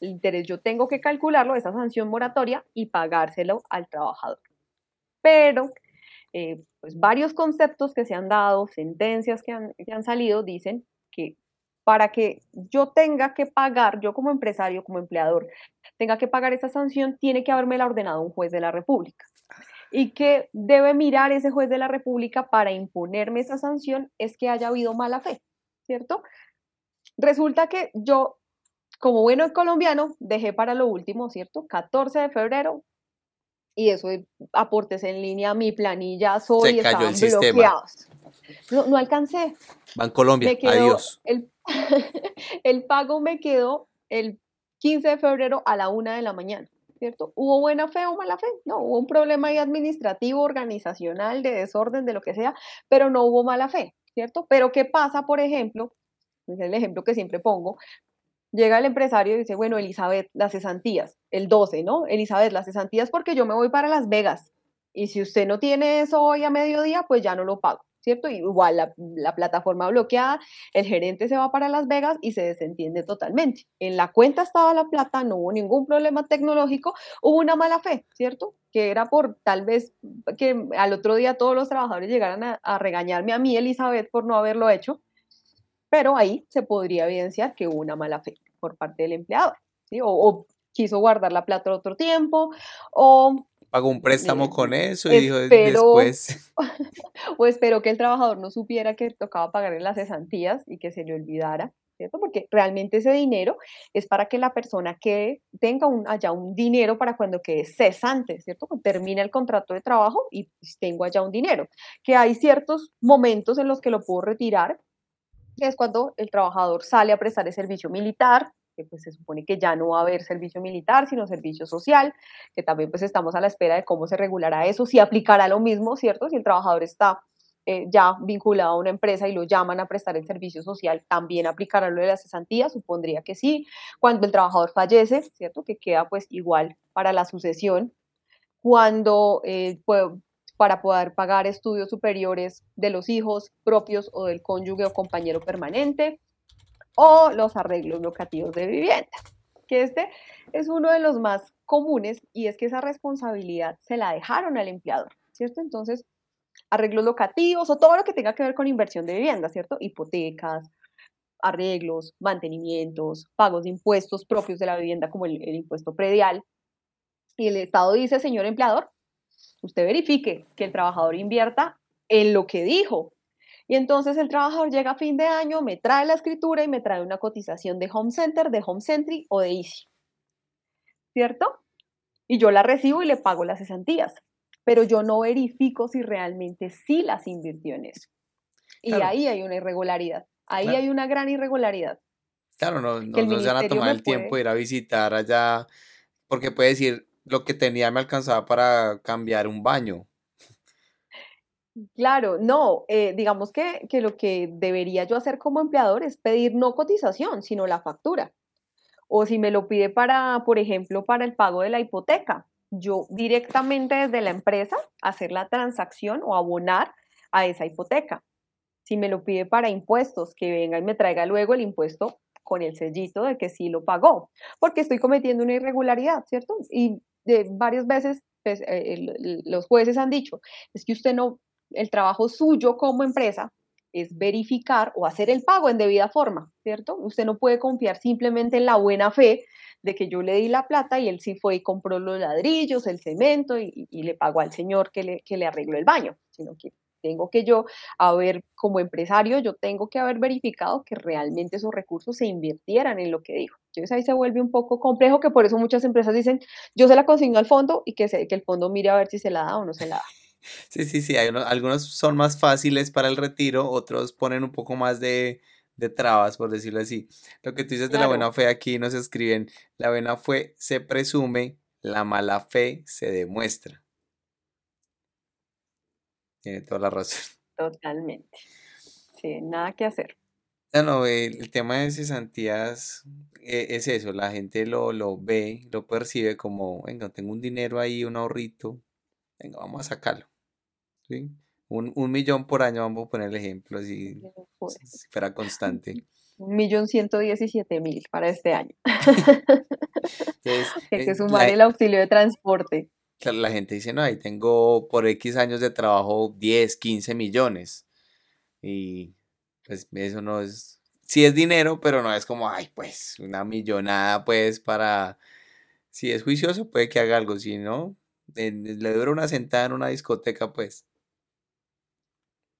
El interés yo tengo que calcularlo, esa sanción moratoria, y pagárselo al trabajador. Pero eh, pues varios conceptos que se han dado, sentencias que han, que han salido, dicen que para que yo tenga que pagar, yo como empresario, como empleador, tenga que pagar esa sanción, tiene que habérmela ordenado un juez de la República. Y que debe mirar ese juez de la República para imponerme esa sanción es que haya habido mala fe, ¿cierto? Resulta que yo, como bueno colombiano, dejé para lo último, ¿cierto? 14 de febrero, y eso aportes en línea, mi planilla, soy, estaban bloqueados. No, no alcancé. Bancolombia, quedó adiós. el, el pago me quedó el 15 de febrero a la una de la mañana, ¿cierto? ¿Hubo buena fe o mala fe? No, hubo un problema ahí administrativo, organizacional, de desorden, de lo que sea, pero no hubo mala fe, ¿cierto? Pero ¿qué pasa, por ejemplo? Es el ejemplo que siempre pongo. Llega el empresario y dice, bueno, Elizabeth, las cesantías, el 12, ¿no? Elizabeth, las cesantías porque yo me voy para Las Vegas. Y si usted no tiene eso hoy a mediodía, pues ya no lo pago, ¿cierto? Y igual la, la plataforma bloqueada, el gerente se va para Las Vegas y se desentiende totalmente. En la cuenta estaba la plata, no hubo ningún problema tecnológico, hubo una mala fe, ¿cierto? Que era por tal vez que al otro día todos los trabajadores llegaran a, regañarme a mí, Elizabeth, por no haberlo hecho. pero ahí se podría evidenciar que hubo una mala fe por parte del empleador, ¿sí? o, quiso guardar la plata otro tiempo, o pagó un préstamo con eso y dijo después. o esperó que el trabajador no supiera que tocaba pagar las cesantías y que se le olvidara. ¿cierto? Porque realmente ese dinero es para que la persona que tenga un, allá un dinero para cuando quede cesante, ¿cierto? Cuando termine el contrato de trabajo y tengo allá un dinero. Que hay ciertos momentos en los que lo puedo retirar, que es cuando el trabajador sale a prestar el servicio militar, que pues se supone que ya no va a haber servicio militar, sino servicio social, que también pues estamos a la espera de cómo se regulará eso, si aplicará lo mismo, ¿cierto? Si el trabajador está eh, ya vinculado a una empresa y lo llaman a prestar el servicio social, también aplicará lo de la cesantía, supondría que sí. Cuando el trabajador fallece, ¿cierto? Que queda pues igual para la sucesión. Cuando eh, para poder pagar estudios superiores de los hijos propios o del cónyuge o compañero permanente, o los arreglos locativos de vivienda, que este es uno de los más comunes y es que esa responsabilidad se la dejaron al empleador, ¿cierto? Entonces, arreglos locativos o todo lo que tenga que ver con inversión de vivienda, ¿cierto? Hipotecas, arreglos, mantenimientos, pagos de impuestos propios de la vivienda como el, impuesto predial. Y el Estado dice, señor empleador, usted verifique que el trabajador invierta en lo que dijo. Y entonces el trabajador llega a fin de año, me trae la escritura y me trae una cotización de Home Center, de Home Sentry o de Easy. ¿Cierto? Y yo la recibo y le pago las cesantías pero yo no verifico si realmente sí las invirtió en eso. Y ahí hay una irregularidad, ahí hay una gran irregularidad. Claro, no, no, se van a tomar el tiempo de ir a visitar allá, porque puede decir, lo que tenía me alcanzaba para cambiar un baño. Claro, no, eh, digamos que, que lo que debería yo hacer como empleador es pedir no cotización, sino la factura. O si me lo pide para, por ejemplo, para el pago de la hipoteca, yo directamente desde la empresa hacer la transacción o abonar a esa hipoteca. Si me lo pide para impuestos, que venga y me traiga luego el impuesto con el sellito de que sí lo pagó, porque estoy cometiendo una irregularidad, ¿cierto? Y de varias veces pues, eh, los jueces han dicho, es que usted no, el trabajo suyo como empresa es verificar o hacer el pago en debida forma, ¿cierto? Usted no puede confiar simplemente en la buena fe de que yo le di la plata y él sí fue y compró los ladrillos, el cemento y, le pagó al señor que le, que le arregló el baño, sino que tengo que yo haber, como empresario, yo tengo que haber verificado que realmente esos recursos se invirtieran en lo que dijo. Entonces ahí se vuelve un poco complejo, que por eso muchas empresas dicen, yo se la consigno al fondo y que, se, que el fondo mire a ver si se la da o no se la da. Sí, sí, sí, hay algunos son más fáciles para el retiro, otros ponen un poco más de, de trabas, por decirlo así. Lo que tú dices de la buena fe aquí nos escriben, la buena fe se presume, la mala fe se demuestra. Tiene toda la razón. Totalmente. Sí, nada que hacer. No, el, tema de cesantías eh, es eso, la gente lo, lo ve, lo percibe como, venga, tengo un dinero ahí, un ahorrito, venga, vamos a sacarlo. ¿Sí? Un, un, millón por año, vamos a poner el ejemplo, si, fuera constante. Un millón ciento diecisiete mil para este año. Hay que sumar el auxilio de transporte. la gente dice, no, ahí tengo por X años de trabajo 10, 15 millones. Y pues eso no es, sí es dinero, pero no es como, ay, pues una millonada, pues para, si es juicioso puede que haga algo, si no, le dura una sentada en una discoteca, pues.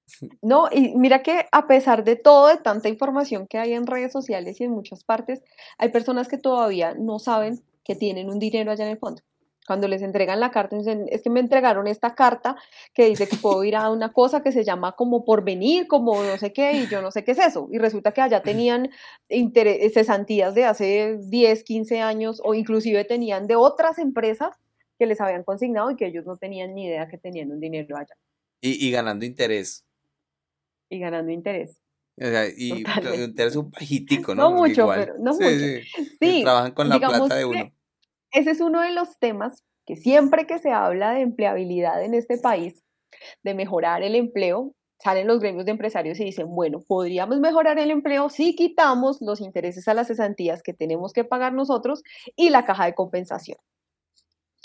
No, y mira que a pesar de todo, de tanta información que hay en redes sociales y en muchas partes, hay personas que todavía no saben que tienen un dinero allá en el fondo. Cuando les entregan la carta, dicen, es que me entregaron esta carta que dice que puedo ir a una cosa que se llama como por venir, como no sé qué, y yo no sé qué es eso. Y resulta que allá tenían cesantías de hace 10, 15 años o inclusive tenían de otras empresas que les habían consignado y que ellos no tenían ni idea que tenían un dinero allá. Y ganando interés y ganando interés. O sea, y interés un bajitico, ¿no? No mucho, pero no mucho. Sí, trabajan con la plata de uno. Ese es uno de los temas que siempre que se habla de empleabilidad en este país, de mejorar el empleo, salen los gremios de empresarios y dicen, bueno, podríamos mejorar el empleo si quitamos los intereses a las cesantías que tenemos que pagar nosotros y la caja de compensación.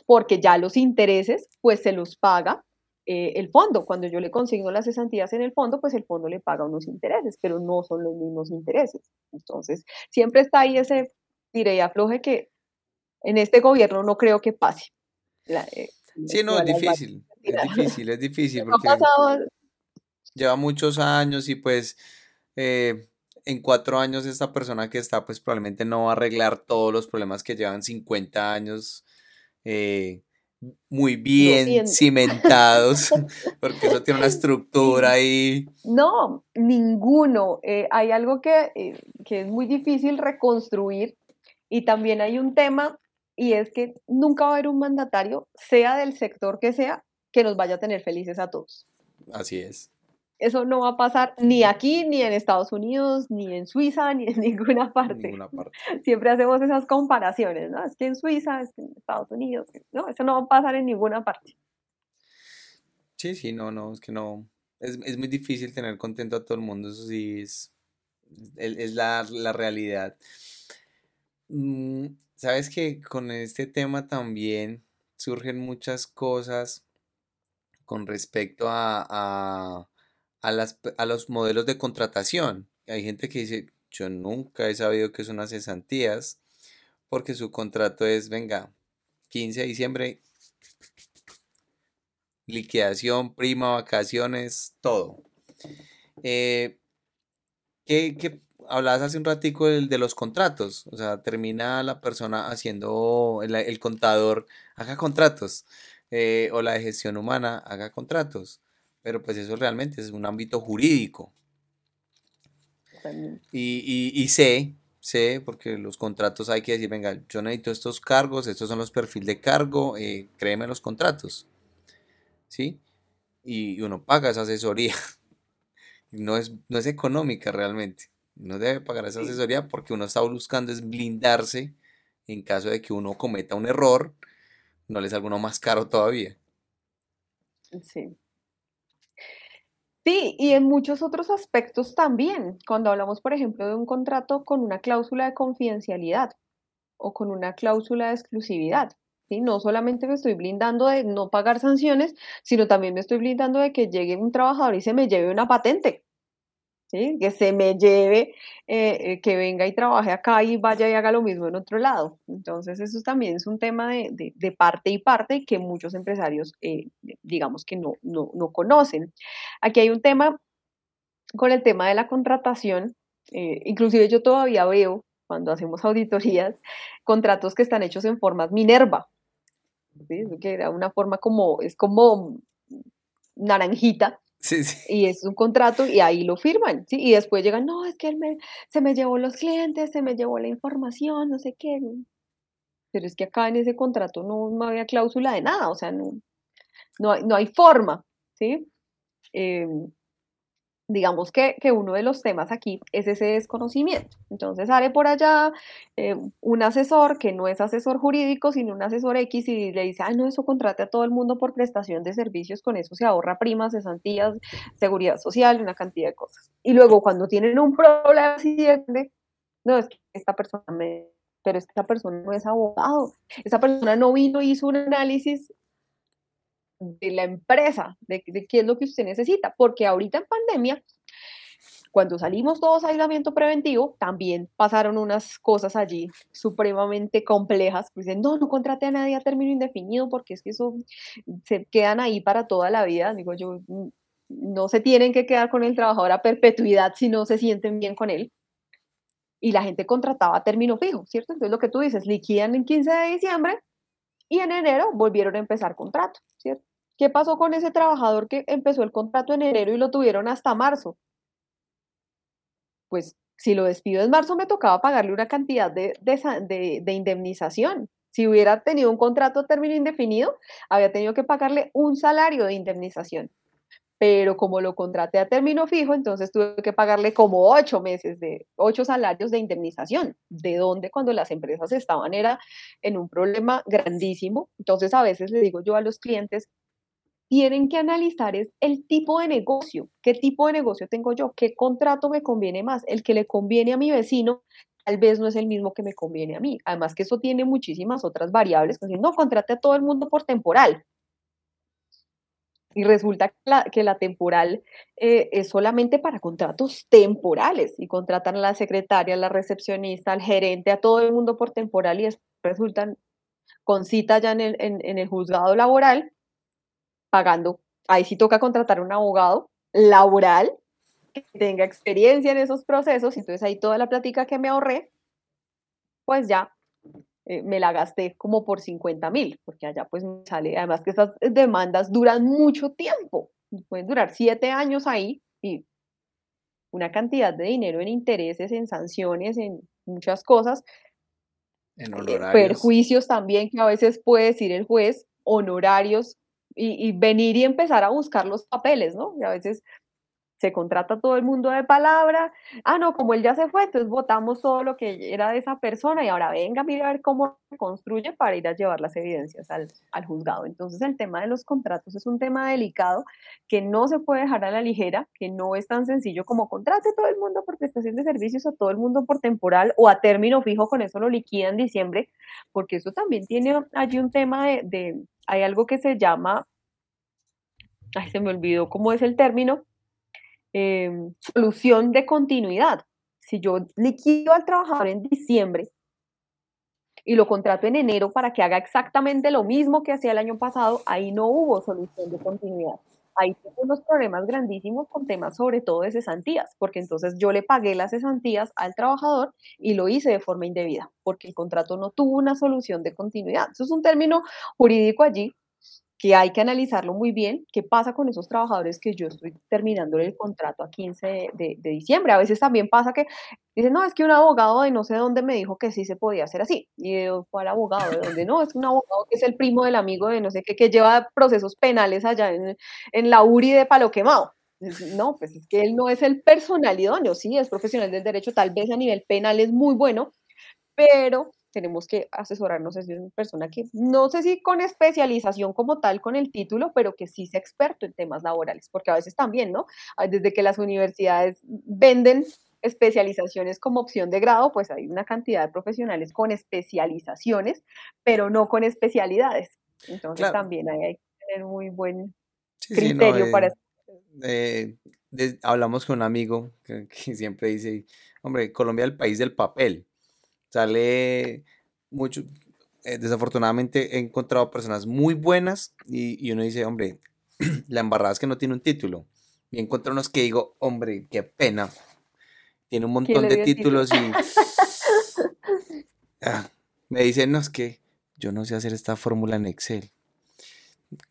Porque ya los intereses, pues se los paga eh, el fondo. Cuando yo le consigno las cesantías en el fondo, pues el fondo le paga unos intereses, pero no son los mismos intereses. Entonces, siempre está ahí ese tire y afloje que en este gobierno no creo que pase. Eh, sí, no, es difícil, es difícil, es difícil. Porque lleva muchos años y pues eh, en cuatro años esta persona que está pues probablemente no va a arreglar todos los problemas que llevan 50 años eh, muy bien, cimentados, porque eso tiene una estructura ahí. No, ninguno. Eh, hay algo que, que es muy difícil reconstruir y también hay un tema y es que nunca va a haber un mandatario, sea del sector que sea, que nos vaya a tener felices a todos. Así es. Eso no va a pasar ni aquí, ni en Estados Unidos, ni en Suiza, ni en ninguna parte. Siempre hacemos esas comparaciones, ¿no? Es que en Suiza, es que en Estados Unidos, no, eso no va a pasar en ninguna parte. Sí, sí, no, no, es que no. Es, muy difícil tener contento a todo el mundo, eso sí es, es la, realidad. Mm, Sabes que con este tema también surgen muchas cosas con respecto a a, las, a los modelos de contratación. Hay gente que dice, yo nunca he sabido que son unas cesantías porque su contrato es, venga, 15 de diciembre, liquidación, prima, vacaciones, todo. Eh, ¿qué, hablabas hace un ratico de, de, los contratos? O sea, termina la persona haciendo, el, contador haga contratos, eh, o la de gestión humana haga contratos pero pues eso realmente es un ámbito jurídico. Y, y, sé, sé, porque los contratos hay que decir, venga, yo necesito estos cargos, estos son los perfiles de cargo, eh, créeme los contratos. ¿Sí? Y uno paga esa asesoría. No es, no es económica realmente. No debe pagar esa asesoría porque uno está buscando es blindarse en caso de que uno cometa un error, no le salga uno más caro todavía. Sí. Sí, y en muchos otros aspectos también. Cuando hablamos, por ejemplo, de un contrato con una cláusula de confidencialidad o con una cláusula de exclusividad. ¿sí? No solamente me estoy blindando de no pagar sanciones, sino también me estoy blindando de que llegue un trabajador y se me lleve una patente que se me lleve, eh, eh, que venga y trabaje acá y vaya y haga lo mismo en otro lado. Entonces, eso también es un tema de, parte y parte que muchos empresarios, eh, digamos que no, no, no, conocen. Aquí hay un tema con el tema de la contratación, inclusive yo todavía veo, cuando hacemos auditorías, contratos que están hechos en formas Minerva, que era una forma como, es como naranjita, y es un contrato y ahí lo firman, ¿sí? Y después llegan, no, es que él se me llevó los clientes, se me llevó la información, no sé qué. Pero es que acá en ese contrato no, había cláusula de nada, o sea, no, no, hay, no hay forma, ¿sí? Em, digamos que, uno de los temas aquí es ese desconocimiento. Entonces sale por allá eh, un asesor que no es asesor jurídico, sino un asesor X y le dice, ay, no, eso contrate a todo el mundo por prestación de servicios, con eso se ahorra primas, cesantías, seguridad social, una cantidad de cosas. Y luego cuando tienen un problema no, es que esta persona me... Pero esta persona no es abogado, esta persona no vino, hizo un análisis de la empresa, de, qué es lo que usted necesita, porque ahorita en pandemia, cuando salimos todos a aislamiento preventivo, también pasaron unas cosas allí supremamente complejas. Pues dicen, no, no contrate a nadie a término indefinido porque es que eso se quedan ahí para toda la vida. Digo yo, mm, no se tienen que quedar con el trabajador a perpetuidad si no se sienten bien con él. Y la gente contrataba a término fijo, ¿cierto? Entonces lo que tú dices, liquidan en 15 de diciembre y en enero volvieron a empezar contrato, ¿cierto? ¿Qué pasó con ese trabajador que empezó el contrato en enero y lo tuvieron hasta marzo? Pues si lo despido en marzo me tocaba pagarle una cantidad de, de, indemnización. Si hubiera tenido un contrato a término indefinido, había tenido que pagarle un salario de indemnización. Pero como lo contraté a término fijo, entonces tuve que pagarle como ocho meses de ocho salarios de indemnización. ¿De dónde? Cuando las empresas estaban era en un problema grandísimo. Entonces a veces le digo yo a los clientes, tienen que analizar es el tipo de negocio, qué tipo de negocio tengo yo, qué contrato me conviene más, el que le conviene a mi vecino tal vez no es el mismo que me conviene a mí. Además que eso tiene muchísimas otras variables, pues no contrate a todo el mundo por temporal. Y resulta que la, temporal eh, es solamente para contratos temporales y contratan a la secretaria, a la recepcionista, al gerente, a todo el mundo por temporal y resultan con cita ya en el, en el juzgado laboral pagando. Ahí sí toca contratar a un abogado laboral que tenga experiencia en esos procesos, entonces ahí toda la plática que me ahorré, pues ya eh, me la gasté como por 50 mil, porque allá pues me sale, además que esas demandas duran mucho tiempo, pueden durar siete años ahí y una cantidad de dinero en intereses, en sanciones, en muchas cosas. En eh, perjuicios también que a veces puede decir el juez, honorarios y, y, venir y empezar a buscar los papeles, ¿no? Y a veces se contrata todo el mundo de palabra, ah, no, como él ya se fue, entonces votamos todo lo que era de esa persona y ahora venga, mire a ver cómo construye para ir a llevar las evidencias al, al, juzgado. Entonces el tema de los contratos es un tema delicado que no se puede dejar a la ligera, que no es tan sencillo como contrate todo el mundo por prestación de servicios o todo el mundo por temporal o a término fijo, con eso lo liquida en diciembre, porque eso también tiene allí un tema de, de hay algo que se llama, ay, se me olvidó cómo es el término, Em, solución de continuidad. Si yo liquido al trabajador en diciembre y lo contrato en enero para que haga exactamente lo mismo que hacía el año pasado, ahí no hubo solución de continuidad. Ahí tengo unos problemas grandísimos con temas sobre todo de cesantías, porque entonces yo le pagué las cesantías al trabajador y lo hice de forma indebida, porque el contrato no tuvo una solución de continuidad. Eso es un término jurídico allí que hay que analizarlo muy bien, qué pasa con esos trabajadores que yo estoy terminando el contrato a 15 de, diciembre. A veces también pasa que dicen, no, es que un abogado de no sé dónde me dijo que sí se podía hacer así. Y yo, ¿cuál abogado? ¿De dónde? No, es un abogado que es el primo del amigo de no sé qué, que lleva procesos penales allá en, en la URI de Palo Quemado. No, pues es que él no es el personal idóneo, sí, es profesional del derecho, tal vez a nivel penal es muy bueno, pero tenemos que asesorarnos, es una persona que no sé si con especialización como tal con el título, pero que sí sea experto en temas laborales, porque a veces también, ¿no? Desde que las universidades venden especializaciones como opción de grado, pues hay una cantidad de profesionales con especializaciones, pero no con especialidades. Entonces también hay que tener muy buen criterio eh, para eh, hablamos con un amigo que, siempre dice, hombre, Colombia es el país del papel. Sale mucho. Eh, desafortunadamente he encontrado personas muy buenas y, uno dice, hombre, la embarrada es que no tiene un título. Y encuentro unos que digo, hombre, qué pena. Tiene un montón de títulos y ah, me dicen, no, es que yo no sé hacer esta fórmula en Excel.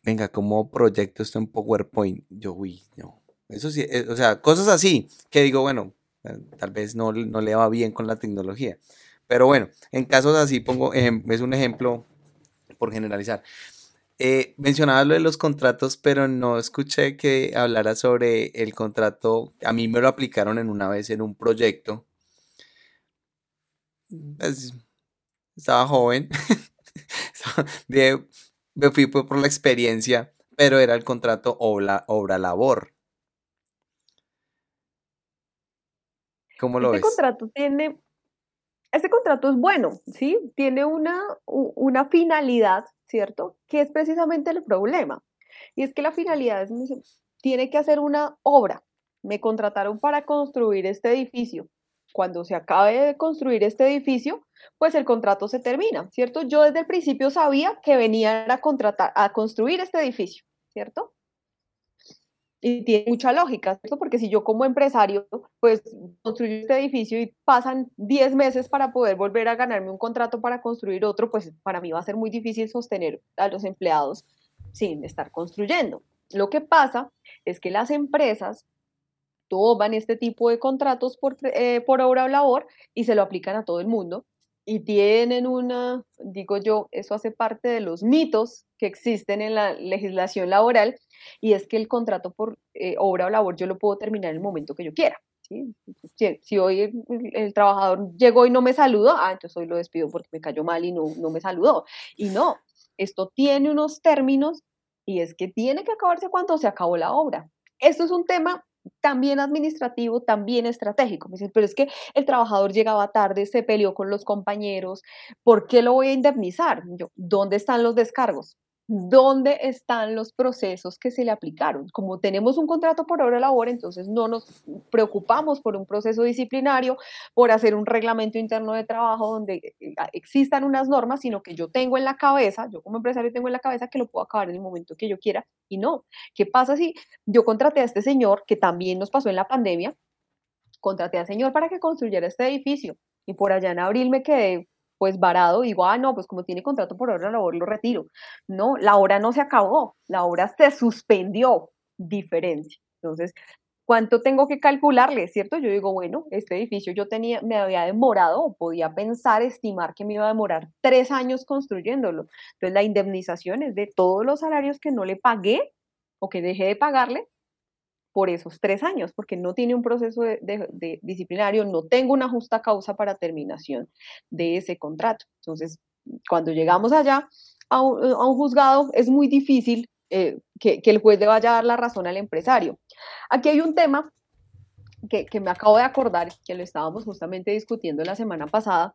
Venga, ¿cómo proyecto esto en PowerPoint? Yo, uy, no. Eso sí, eh, o sea, cosas así que digo, bueno, eh, tal vez no, no le va bien con la tecnología. Pero bueno, en casos así pongo, es un ejemplo por generalizar. Eh, mencionaba lo de los contratos, pero no escuché que hablara sobre el contrato. A mí me lo aplicaron en una vez en un proyecto. Pues, estaba joven. me fui por la experiencia, pero era el contrato obra-labor. ¿Cómo lo este ves? contrato tiene este contrato es bueno, ¿sí? Tiene una, una finalidad, ¿cierto? Que es precisamente el problema. Y es que la finalidad es, tiene que hacer una obra. Me contrataron para construir este edificio. Cuando se acabe de construir este edificio, pues el contrato se termina, ¿cierto? Yo desde el principio sabía que venían a contratar, a construir este edificio, ¿cierto? Y tiene mucha lógica, ¿cierto? Porque si yo como empresario, pues construyo este edificio y pasan 10 meses para poder volver a ganarme un contrato para construir otro, pues para mí va a ser muy difícil sostener a los empleados sin estar construyendo. Lo que pasa es que las empresas toman este tipo de contratos por, eh, por obra o labor y se lo aplican a todo el mundo y tienen una, digo yo, eso hace parte de los mitos que existen en la legislación laboral y es que el contrato por eh, obra o labor yo lo puedo terminar en el momento que yo quiera. ¿sí? Si, hoy el, trabajador llegó y no me saludó, ah, entonces hoy lo despido porque me cayó mal y no, no me saludó. Y no, esto tiene unos términos y es que tiene que acabarse cuando se acabó la obra. Esto es un tema también administrativo, también estratégico. Me dicen, pero es que el trabajador llegaba tarde, se peleó con los compañeros, ¿por qué lo voy a indemnizar? Yo, ¿dónde están los descargos? Dónde están los procesos que se le aplicaron. Como tenemos un contrato por hora de labor, entonces no nos preocupamos por un proceso disciplinario, por hacer un reglamento interno de trabajo donde eh, existan unas normas, sino que yo tengo en la cabeza, yo como empresario tengo en la cabeza que lo puedo acabar en el momento que yo quiera y no. ¿Qué pasa si yo contraté a este señor, que también nos pasó en la pandemia, contraté al señor para que construyera este edificio y por allá en abril me quedé pues varado, digo, ah, no, pues como tiene contrato por de labor, lo retiro. No, la obra no se acabó, la obra se suspendió, diferencia. Entonces, ¿cuánto tengo que calcularle, cierto? Yo digo, bueno, este edificio yo tenía, me había demorado, podía pensar, estimar que me iba a demorar tres años construyéndolo. Entonces, la indemnización es de todos los salarios que no le pagué o que dejé de pagarle por esos tres años, porque no tiene un proceso de, disciplinario, no tengo una justa causa para terminación de ese contrato. Entonces, cuando llegamos allá a un, juzgado, es muy difícil eh, que, el juez le vaya a dar la razón al empresario. Aquí hay un tema que, que me acabo de acordar, que lo estábamos justamente discutiendo la semana pasada,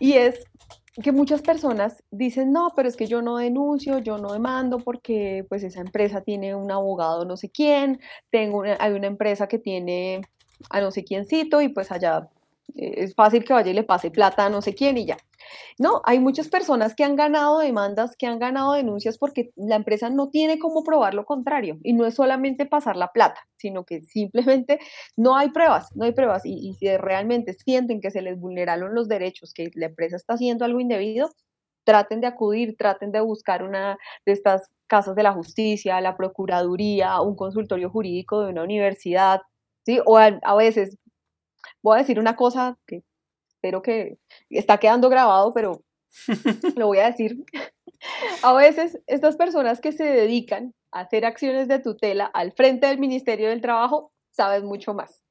y es que muchas personas dicen, no, pero es que yo no denuncio, yo no demando porque pues esa empresa tiene un abogado no sé quién, tengo hay una empresa que tiene a no sé quiéncito y pues allá es fácil que vaya y le pase plata a no sé quién y ya. No, hay muchas personas que han ganado demandas, que han ganado denuncias porque la empresa no tiene cómo probar lo contrario. Y no es solamente pasar la plata, sino que simplemente no hay pruebas, no hay pruebas. Y, si realmente sienten que se les vulneraron los derechos, que la empresa está haciendo algo indebido, traten de acudir, traten de buscar una de estas casas de la justicia, la procuraduría, un consultorio jurídico de una universidad, ¿sí? O a veces, voy a decir una cosa que espero que está quedando grabado, pero lo voy a decir. A veces estas personas que se dedican a hacer acciones de tutela al frente del Ministerio del Trabajo saben mucho más.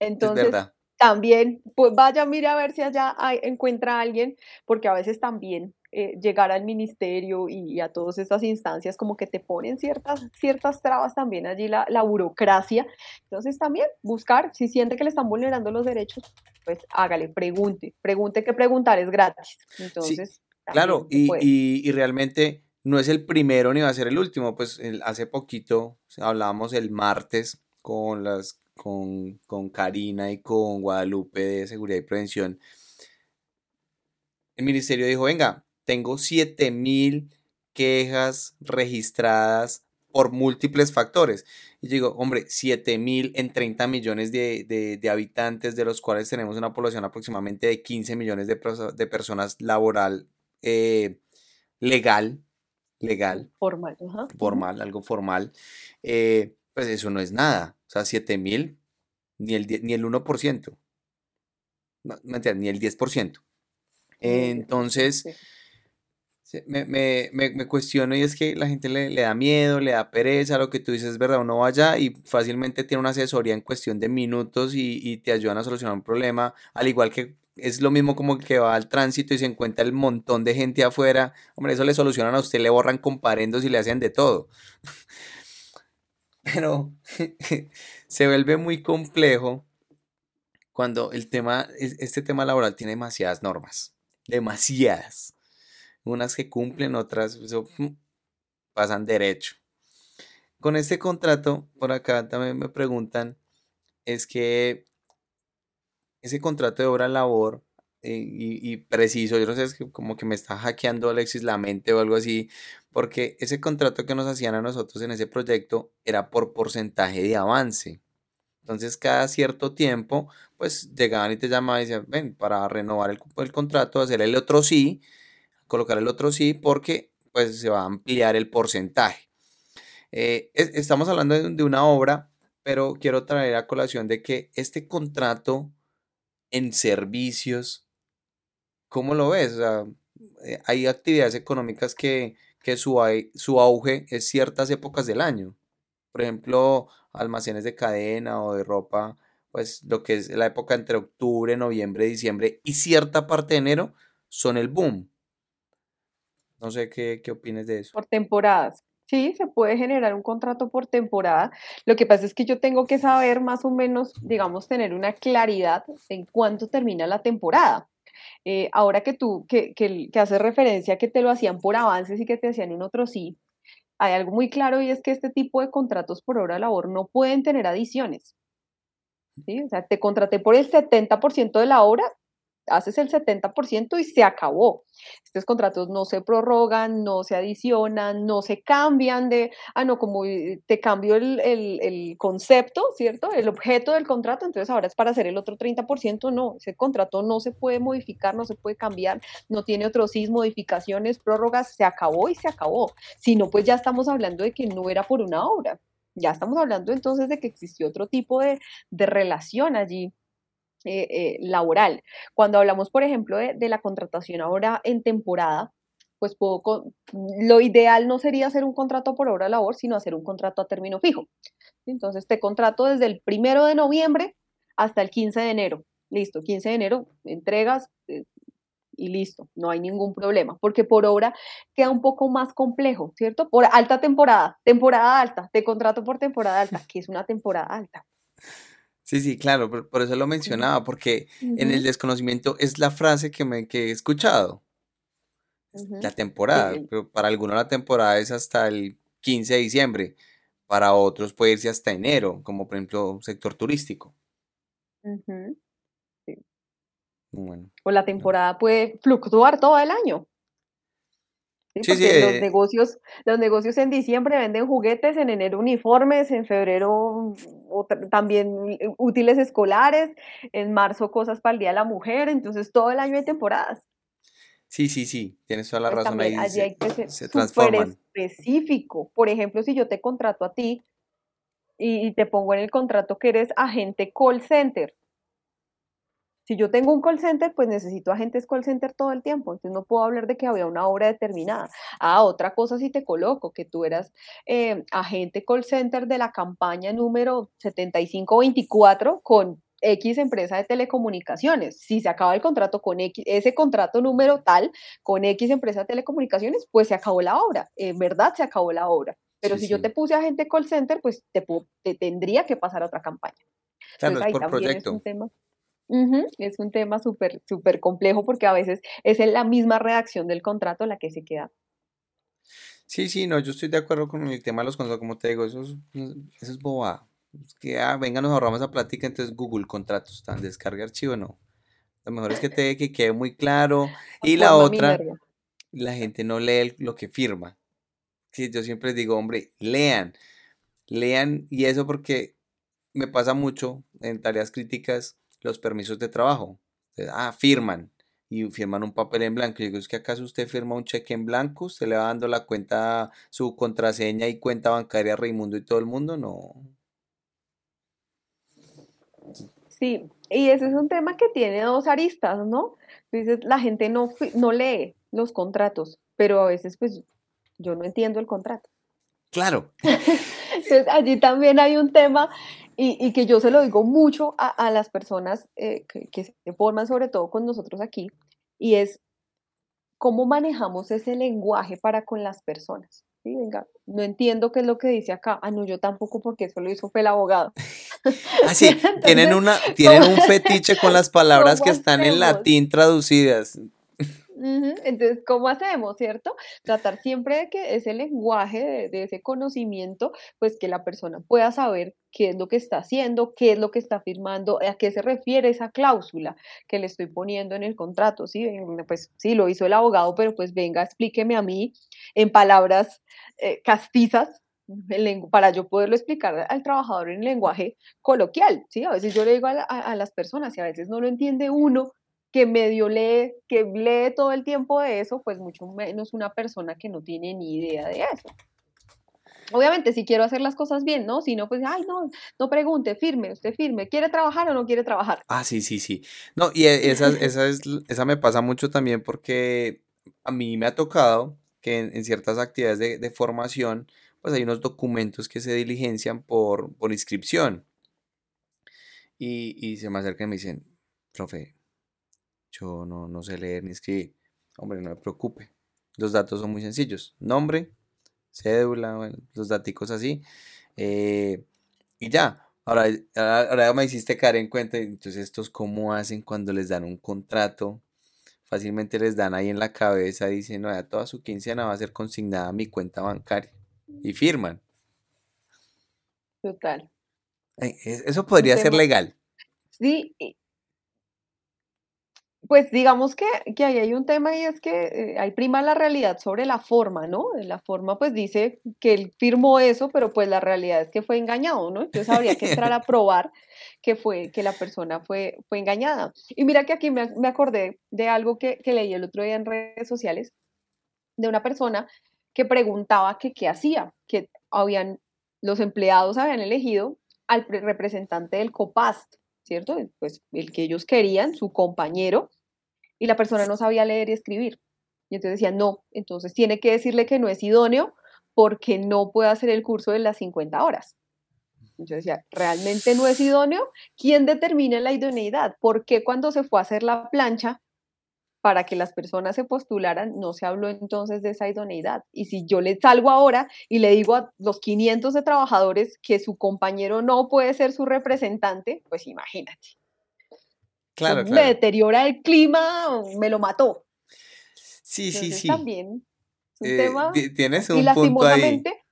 Entonces, también, pues vaya, mire a ver si allá encuentra a alguien, porque a veces también eh, llegar al ministerio y, a todas estas instancias como que te ponen ciertas, ciertas trabas también allí la, la, burocracia. Entonces también buscar, si siente que le están vulnerando los derechos, pues hágale, pregunte, pregunte que preguntar es gratis. Entonces... claro, y, y, y, realmente no es el primero ni va a ser el último, pues hace poquito hablábamos el martes con las con, con Karina y con Guadalupe de Seguridad y Prevención. El ministerio dijo, venga, tengo 7000 quejas registradas por múltiples factores. Y digo, hombre, 7000 en 30 millones de, habitantes, de los cuales tenemos una población aproximadamente de 15 millones de, personas laboral, eh, legal, legal. Formal, Formal, algo formal. Eh, pues eso no es nada. O sea, 7000, ni el, ni el 1%. No, ni el 10%. Entonces, me, me, me, cuestiono y es que la gente le, da miedo, le da pereza, lo que tú dices es verdad, uno vaya y fácilmente tiene una asesoría en cuestión de minutos y, y, te ayudan a solucionar un problema, al igual que es lo mismo como que va al tránsito y se encuentra el montón de gente afuera, hombre, eso le solucionan a usted, le borran comparendos y le hacen de todo. Pero se vuelve muy complejo cuando el tema, este tema laboral tiene demasiadas normas, demasiadas unas que cumplen, otras mm, pasan derecho. Con este contrato, por acá también me preguntan, es que ese contrato de obra labor eh, y, preciso, yo no sé, es que como que me está hackeando Alexis la mente o algo así, porque ese contrato que nos hacían a nosotros en ese proyecto era por porcentaje de avance. Entonces, cada cierto tiempo, pues llegaban y te llamaban y decían, ven, para renovar el, el contrato, hacer el otro sí, colocar el otro sí porque pues se va a ampliar el porcentaje. Eh, estamos hablando de, una obra, pero quiero traer a colación de que este contrato en servicios, ¿cómo lo ves? Eh, hay actividades económicas que, su, su auge es ciertas épocas del año. Por ejemplo, almacenes de cadena o de ropa, pues lo que es la época entre octubre, noviembre, diciembre y cierta parte de enero son el boom. No sé qué, qué opines de eso. Por temporadas. Sí, se puede generar un contrato por temporada. Lo que pasa es que yo tengo que saber más o menos, digamos, tener una claridad en cuánto termina la temporada. Eh, ahora que tú, que, que, que haces referencia que te lo hacían por avances y que te hacían un otro sí, hay algo muy claro y es que este tipo de contratos por hora de labor no pueden tener adiciones. ¿sí? O sea, te contraté por el 70% de la hora, haces el 70% y se acabó. Estos contratos no se prorrogan, no se adicionan, no se cambian de, ah, no, como eh, te cambio el, el, concepto, ¿cierto? El objeto del contrato, entonces ahora es para hacer el otro 30%, no, ese contrato no se puede modificar, no se puede cambiar, no tiene otros sí, modificaciones, prórrogas, se acabó y se acabó. Si no, pues ya estamos hablando de que no era por una obra. Ya estamos hablando entonces de que existió otro tipo de, de relación allí eh, eh, laboral. Cuando hablamos, por ejemplo, de, la contratación ahora en temporada, pues puedo, lo ideal no sería hacer un contrato por hora de labor, sino hacer un contrato a término fijo. Entonces, te contrato desde el primero de noviembre hasta el 15 de enero. Listo, 15 de enero, entregas eh, y listo, no hay ningún problema, porque por hora queda un poco más complejo, ¿cierto? Por alta temporada, temporada alta, te contrato por temporada alta, que es una temporada alta. Sí, sí, claro, por, eso lo mencionaba, porque en el desconocimiento es la frase que, me, que he escuchado. La temporada, pero para algunos la temporada es hasta el 15 de diciembre, para otros puede irse hasta enero, como por ejemplo sector turístico. O la temporada puede fluctuar todo el año. Sí, los eh, negocios, los negocios en diciembre venden juguetes, en enero uniformes, en febrero también útiles escolares, en marzo cosas para el Día de la Mujer, entonces todo el año hay temporadas. Sí, sí, sí, tienes toda la pues razón ahí. se, hay que ser específico. Por ejemplo, si yo te contrato a ti y te pongo en el contrato que eres agente call center, si yo tengo un call center, pues necesito agentes call center todo el tiempo, entonces no puedo hablar de que había una hora determinada. Ah, otra cosa si te coloco, que tú eras eh, agente call center de la campaña número 7524 con X empresa de telecomunicaciones. Si se acaba el contrato con X, ese contrato número tal con X empresa de telecomunicaciones, pues se acabó la obra. En verdad se acabó la obra. Pero si yo te puse agente call center, pues te, te, tendría que pasar a otra campaña. Claro, es por proyecto. un tema. Es un tema súper, súper complejo porque a veces es la misma redacción del contrato la que se queda. Sí, sí, no, yo estoy de acuerdo con el tema de los contratos, como te digo, eso es, eso es boba. que, ah, venga, nos ahorramos esa plática, entonces Google contratos, tan descarga archivo, no. Lo mejor es que te que quede muy claro. Y la otra, la gente no lee lo que firma. Sí, yo siempre digo, hombre, lean, lean, y eso porque me pasa mucho en tareas críticas los permisos de trabajo. Ah, firman y firman un papel en blanco. Y digo, es que acaso usted firma un cheque en blanco, usted le va dando la cuenta, su contraseña y cuenta bancaria a Raimundo y todo el mundo, no. Sí, y ese es un tema que tiene dos aristas, ¿no? Dices, la gente no, no lee los contratos, pero a veces pues yo no entiendo el contrato. Claro. Entonces allí también hay un tema y, que yo se lo digo mucho a, las personas eh, que, se forman, sobre todo con nosotros aquí, y es cómo manejamos ese lenguaje para con las personas. ¿sí? Venga, no entiendo qué es lo que dice acá. Ah, no, yo tampoco, porque eso lo hizo fue el abogado. Así, ah, tienen, una, tienen un fetiche con las palabras que están en latín traducidas. Entonces, ¿cómo hacemos, cierto? Tratar siempre de que ese lenguaje, de, ese conocimiento, pues que la persona pueda saber qué es lo que está haciendo, qué es lo que está firmando, a qué se refiere esa cláusula que le estoy poniendo en el contrato, ¿sí? Pues sí, lo hizo el abogado, pero pues venga, explíqueme a mí en palabras eh, castizas, para yo poderlo explicar al trabajador en lenguaje coloquial, ¿sí? A veces yo le digo a, las personas y a veces no lo entiende uno, que medio lee, que lee todo el tiempo de eso, pues mucho menos una persona que no tiene ni idea de eso. Obviamente, si quiero hacer las cosas bien, ¿no? Si no, pues, ay, no, no pregunte, firme, usted firme, ¿quiere trabajar o no quiere trabajar? Ah, sí, sí, sí. No, y e, esa, esa, es, esa me pasa mucho también porque a mí me ha tocado que en, ciertas actividades de, de, formación, pues hay unos documentos que se diligencian por, por inscripción. Y, y se me acercan y me dicen, profe, yo no, no sé leer ni escribir. Hombre, no me preocupe. Los datos son muy sencillos. Nombre, cédula, los datos así. Eh, y ya. Ahora, ahora me hiciste caer en cuenta. Entonces, ¿estos cómo hacen cuando les dan un contrato fácilmente les dan ahí en la cabeza, dicen, no, ya toda su quincena va a ser consignada a mi cuenta bancaria. Y firman. Total. Eso podría ser legal. Sí, pues digamos que, que ahí hay un tema y es que eh, hay prima la realidad sobre la forma, ¿no? La forma pues dice que él firmó eso, pero pues la realidad es que fue engañado, ¿no? Entonces habría que entrar a probar que fue, que la persona fue, fue engañada. Y mira que aquí me, me acordé de algo que, que, leí el otro día en redes sociales, de una persona que preguntaba que qué hacía, que habían, los empleados habían elegido al representante del COPAST, ¿cierto? Pues el que ellos querían, su compañero, y la persona no sabía leer y escribir. Y entonces decía, no, entonces tiene que decirle que no es idóneo porque no puede hacer el curso de las 50 horas. Yo decía, ¿realmente no es idóneo? ¿Quién determina la idoneidad? ¿Por qué cuando se fue a hacer la plancha para que las personas se postularan, no se habló entonces de esa idoneidad. Y si yo le salgo ahora y le digo a los 500 de trabajadores que su compañero no puede ser su representante, pues imagínate. Claro, Me deteriora el clima, me lo mató. Sí, sí, sí. También un eh, tema. Tienes un y lastimosamente, punto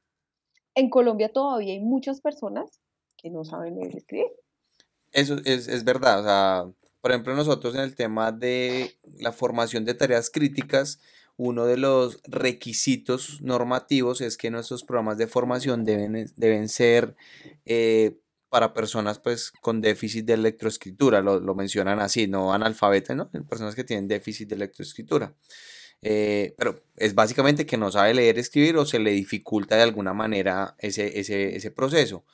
en Colombia todavía hay muchas personas que no saben leer y escribir. Eso es, es verdad, o sea, por ejemplo, nosotros en el tema de la formación de tareas críticas, uno de los requisitos normativos es que nuestros programas de formación deben, deben ser eh, para personas pues con déficit de electroescritura, lo, mencionan así, no analfabetas, ¿no? Personas que tienen déficit de electroescritura. Eh, pero es básicamente que no sabe leer, escribir o se le dificulta de alguna manera ese, ese, ese proceso.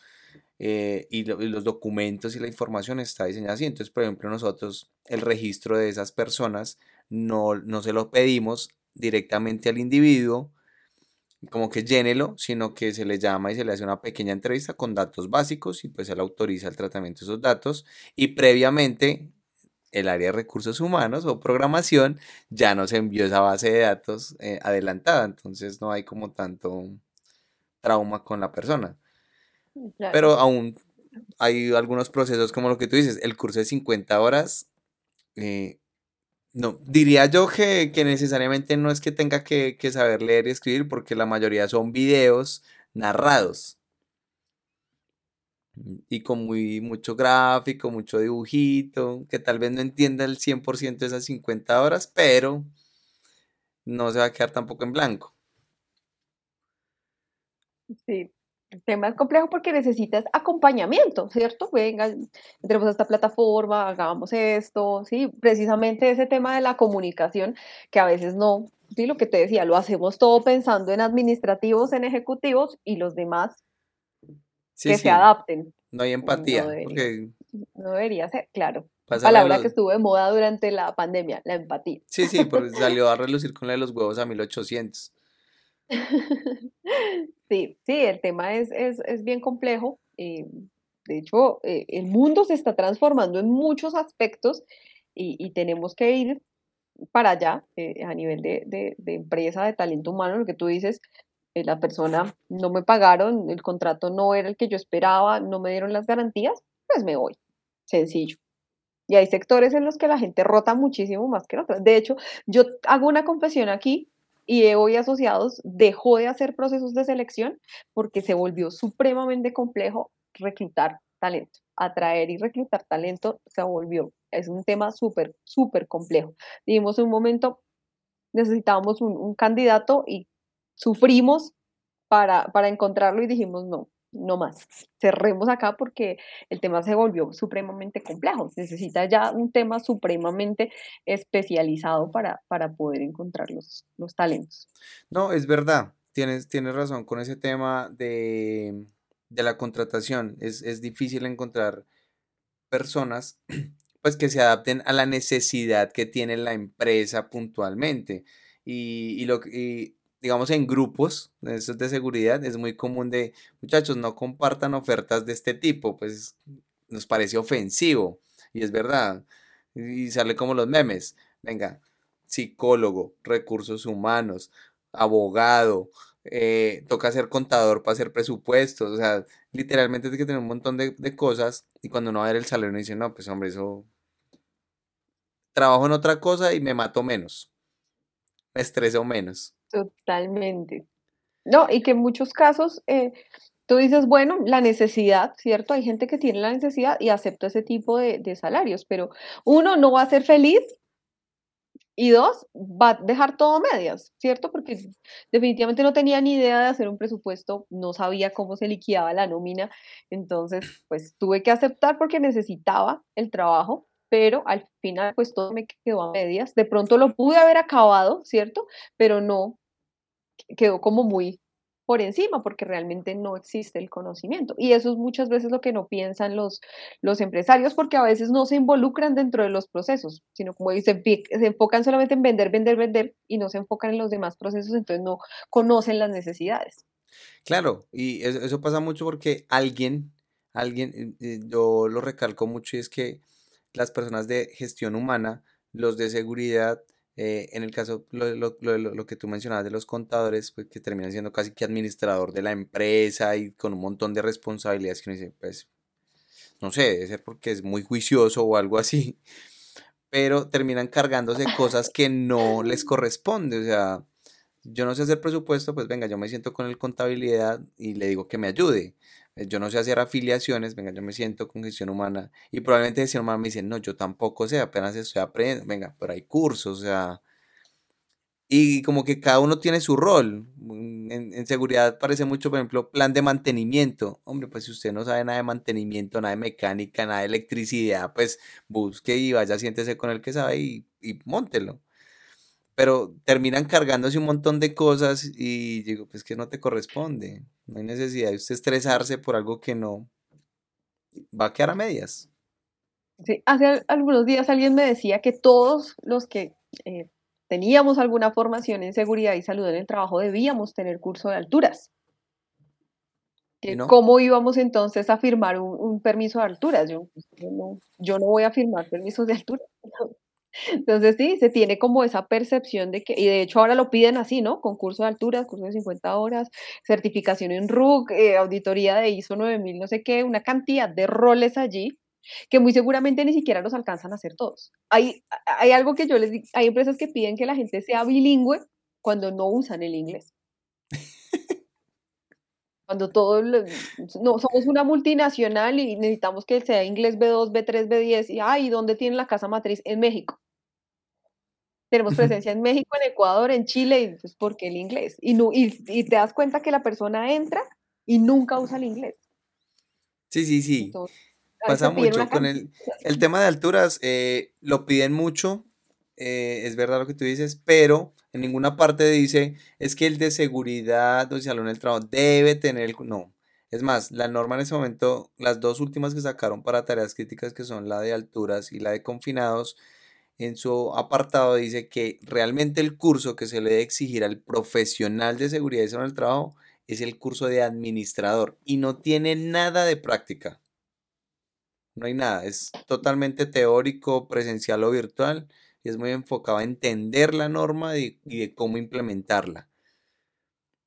Eh, y, los documentos y la información está diseñada así. Entonces, por ejemplo, nosotros el registro de esas personas no, no se lo pedimos directamente al individuo, como que llénelo, sino que se le llama y se le hace una pequeña entrevista con datos básicos y pues él autoriza el tratamiento de esos datos y previamente el área de recursos humanos o programación ya nos envió esa base de datos eh, adelantada, entonces no hay como tanto trauma con la persona. Pero aún hay algunos procesos como lo que tú dices, el curso de 50 horas, eh, no, diría yo que, necesariamente no es que tenga que, saber leer y escribir, porque la mayoría son videos narrados. Y con muy, mucho gráfico, mucho dibujito, que tal vez no entienda el 100% de esas 50 horas, pero no se va a quedar tampoco en blanco. Sí, el tema es complejo porque necesitas acompañamiento, ¿cierto? Venga, entremos a esta plataforma, hagamos esto, sí, precisamente ese tema de la comunicación que a veces no, sí, lo que te decía, lo hacemos todo pensando en administrativos, en ejecutivos y los demás que se adapten. No hay empatía. No debería, ser, claro. Palabra que estuvo de moda durante la pandemia, la empatía. Sí, sí, porque salió a relucir con la de los huevos a 1800. Sí, sí, el tema es, bien complejo. Eh, de hecho, eh, el mundo se está transformando en muchos aspectos y, tenemos que ir para allá eh, a nivel de, empresa, de talento humano, lo que tú dices, la persona no me pagaron, el contrato no era el que yo esperaba, no me dieron las garantías, pues me voy. Sencillo. Y hay sectores en los que la gente rota muchísimo más que en otros. De hecho, yo hago una confesión aquí y hoy Asociados dejó de hacer procesos de selección porque se volvió supremamente complejo reclutar talento. Atraer y reclutar talento se volvió, es un tema súper, súper complejo. Dijimos un momento, necesitábamos un, candidato y sufrimos para, para encontrarlo y dijimos no, no más. Cerremos acá porque el tema se volvió supremamente complejo. Necesita ya un tema supremamente especializado para, para poder encontrar los, los talentos. No, es verdad. Tienes, tienes razón con ese tema de, la contratación. Es, difícil encontrar personas pues que se adapten a la necesidad que tiene la empresa puntualmente. Y, y lo, y digamos, en grupos de seguridad, es muy común de, muchachos, no compartan ofertas de este tipo, pues nos parece ofensivo. Y es verdad. Y sale como los memes. Venga, psicólogo, recursos humanos, abogado, eh, toca ser contador para hacer presupuestos. O sea, literalmente hay que tener un montón de, cosas. Y cuando uno va a ver el salario, uno dice, no, pues hombre, eso trabajo en otra cosa y me mato menos, me estreso menos. Totalmente. No, y que en muchos casos eh, tú dices, bueno, la necesidad, ¿cierto? Hay gente que tiene la necesidad y acepta ese tipo de, de salarios, pero uno no va a ser feliz y dos, va a dejar todo medias, ¿cierto? Porque definitivamente no tenía ni idea de hacer un presupuesto, no sabía cómo se liquidaba la nómina, entonces pues tuve que aceptar porque necesitaba el trabajo, pero al final pues todo me quedó a medias. De pronto lo pude haber acabado, ¿cierto? Pero no, quedó como muy por encima porque realmente no existe el conocimiento. Y eso es muchas veces lo que no piensan los, los empresarios porque a veces no se involucran dentro de los procesos, sino como dicen, se enfocan solamente en vender, vender, vender y no se enfocan en los demás procesos, entonces no conocen las necesidades. Claro, y eso, pasa mucho porque alguien, alguien, eh, eh, yo lo recalco mucho y es que las personas de gestión humana, los de seguridad, eh, en el caso, lo, lo, lo, lo, que tú mencionabas de los contadores, pues que terminan siendo casi que administrador de la empresa y con un montón de responsabilidades que uno dice, pues, no sé, debe ser porque es muy juicioso o algo así, pero terminan cargándose cosas que no les corresponde, o sea, yo no sé hacer presupuesto, pues venga, yo me siento con el contabilidad y le digo que me ayude. Eh, yo no sé hacer afiliaciones, venga, yo me siento con gestión humana y probablemente gestión humana me dicen, no, yo tampoco sé, apenas estoy aprendiendo, venga, pero hay cursos, o sea, y como que cada uno tiene su rol. Mm, en, seguridad parece mucho, por ejemplo, plan de mantenimiento. Hombre, pues si usted no sabe nada de mantenimiento, nada de mecánica, nada de electricidad, pues busque y vaya, siéntese con el que sabe y, y móntelo pero terminan cargándose un montón de cosas y digo, pues que no te corresponde. No hay necesidad de usted estresarse por algo que no va a quedar a medias. Sí, hace algunos días alguien me decía que todos los que eh, teníamos alguna formación en seguridad y salud en el trabajo debíamos tener curso de alturas. ¿Cómo íbamos entonces a firmar un, permiso de alturas? Yo, yo, no, yo no voy a firmar permisos de altura. Entonces sí, se tiene como esa percepción de que, y de hecho ahora lo piden así, ¿no? Concurso de alturas, curso de 50 horas, certificación en RUC, eh, auditoría de ISO 9000, no sé qué, una cantidad de roles allí que muy seguramente ni siquiera los alcanzan a hacer todos. Hay, hay algo que yo les digo, hay empresas que piden que la gente sea bilingüe cuando no usan el inglés. Cuando todos, no, somos una multinacional y necesitamos que sea inglés B2, B3, B10, y ay, ¿dónde tiene la casa matriz? En México. Tenemos presencia en México, en Ecuador, en Chile, y pues, ¿por qué el inglés? Y, no, y, te das cuenta que la persona entra y nunca usa el inglés. Sí, sí, sí. Pasa mucho con el, el, tema de alturas, eh, lo piden mucho, eh, es verdad lo que tú dices, pero en ninguna parte dice es que el de seguridad o salón del trabajo debe tener el... No. Es más, la norma en ese momento, las dos últimas que sacaron para tareas críticas, que son la de alturas y la de confinados, en su apartado dice que realmente el curso que se le debe exigir al profesional de seguridad y salud del trabajo es el curso de administrador y no tiene nada de práctica. No hay nada, es totalmente teórico, presencial o virtual es muy enfocado a entender la norma y, de cómo implementarla.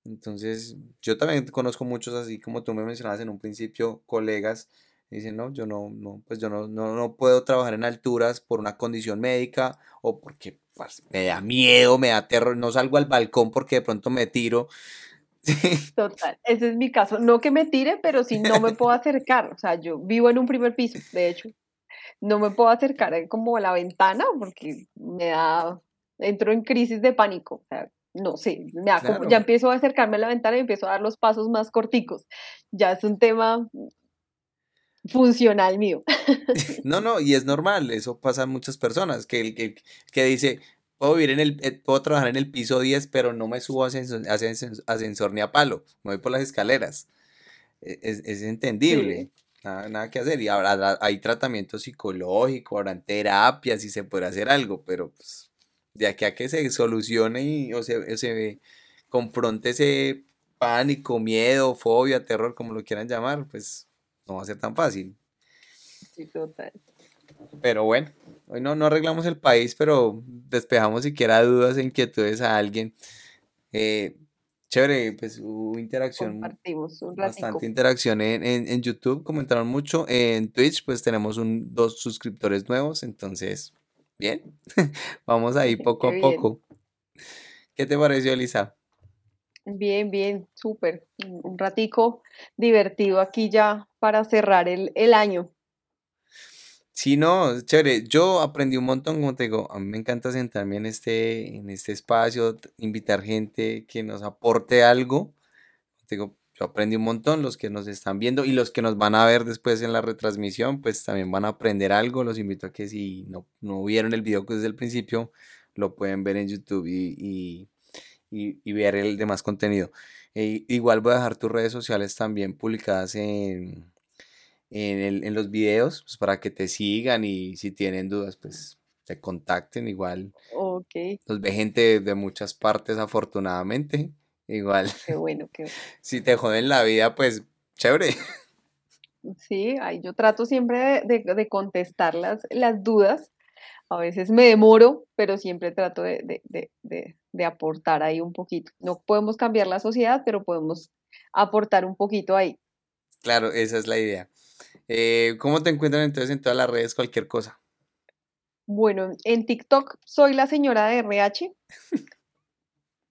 Entonces, yo también conozco muchos así como tú me mencionabas en un principio, colegas, dicen, no, yo no, no, pues yo no, no, puedo trabajar en alturas por una condición médica o porque pues, me da miedo, me da terror, no salgo al balcón porque de pronto me tiro. Total, ese es mi caso. No que me tire, pero si no me puedo acercar. O sea, yo vivo en un primer piso, de hecho no me puedo acercar como a la ventana porque me da, entro en crisis de pánico. O sea, no sé, ya empiezo a acercarme a la ventana y empiezo a dar los pasos más corticos. Ya es un tema funcional mío. No, no, y es normal, eso pasa a muchas personas, que, el que dice, puedo vivir en el, eh, puedo trabajar en el piso 10, pero no me subo a ascensor, ni a palo, me voy por las escaleras. E, es, entendible. Nada, que hacer. Y ahora hay tratamiento psicológico, habrán terapias y se puede hacer algo, pero pues, de aquí a que se solucione y, o se, se confronte ese pánico, miedo, fobia, terror, como lo quieran llamar, pues no va a ser tan fácil. Sí, total. Pero bueno, hoy no, no arreglamos el país, pero despejamos siquiera dudas e inquietudes a alguien. Eh, Chévere, pues hubo interacción. Compartimos un Bastante interacción en, en, YouTube, comentaron mucho. En Twitch, pues tenemos un, dos suscriptores nuevos, entonces, Bien, vamos ahí poco a poco. ¿Qué te pareció, Elisa? Bien, bien, súper. Un ratico divertido aquí ya para cerrar el, el año. Sí, no, chévere. Yo aprendí un montón, como te digo, a mí me encanta sentarme en este, en este espacio, invitar gente que nos aporte algo. Te digo, yo aprendí un montón, los que nos están viendo y los que nos van a ver después en la retransmisión, pues también van a aprender algo. Los invito a que si no, no vieron el video desde el principio, lo pueden ver en YouTube y, y, ver el demás contenido. E igual voy a dejar tus redes sociales también publicadas en, en, los videos, pues para que te sigan y si tienen dudas, pues te contacten igual. Ok. Nos ve gente de muchas partes, afortunadamente. Igual. Qué bueno, qué bueno. Si te joden la vida, pues chévere. Sí, yo trato siempre de, contestar las, las, dudas. A veces me demoro, pero siempre trato de, de, aportar ahí un poquito. No podemos cambiar la sociedad, pero podemos aportar un poquito ahí. Claro, esa es la idea. Eh, ¿Cómo te encuentran entonces en todas las redes cualquier cosa? Bueno, en TikTok soy la señora de RH,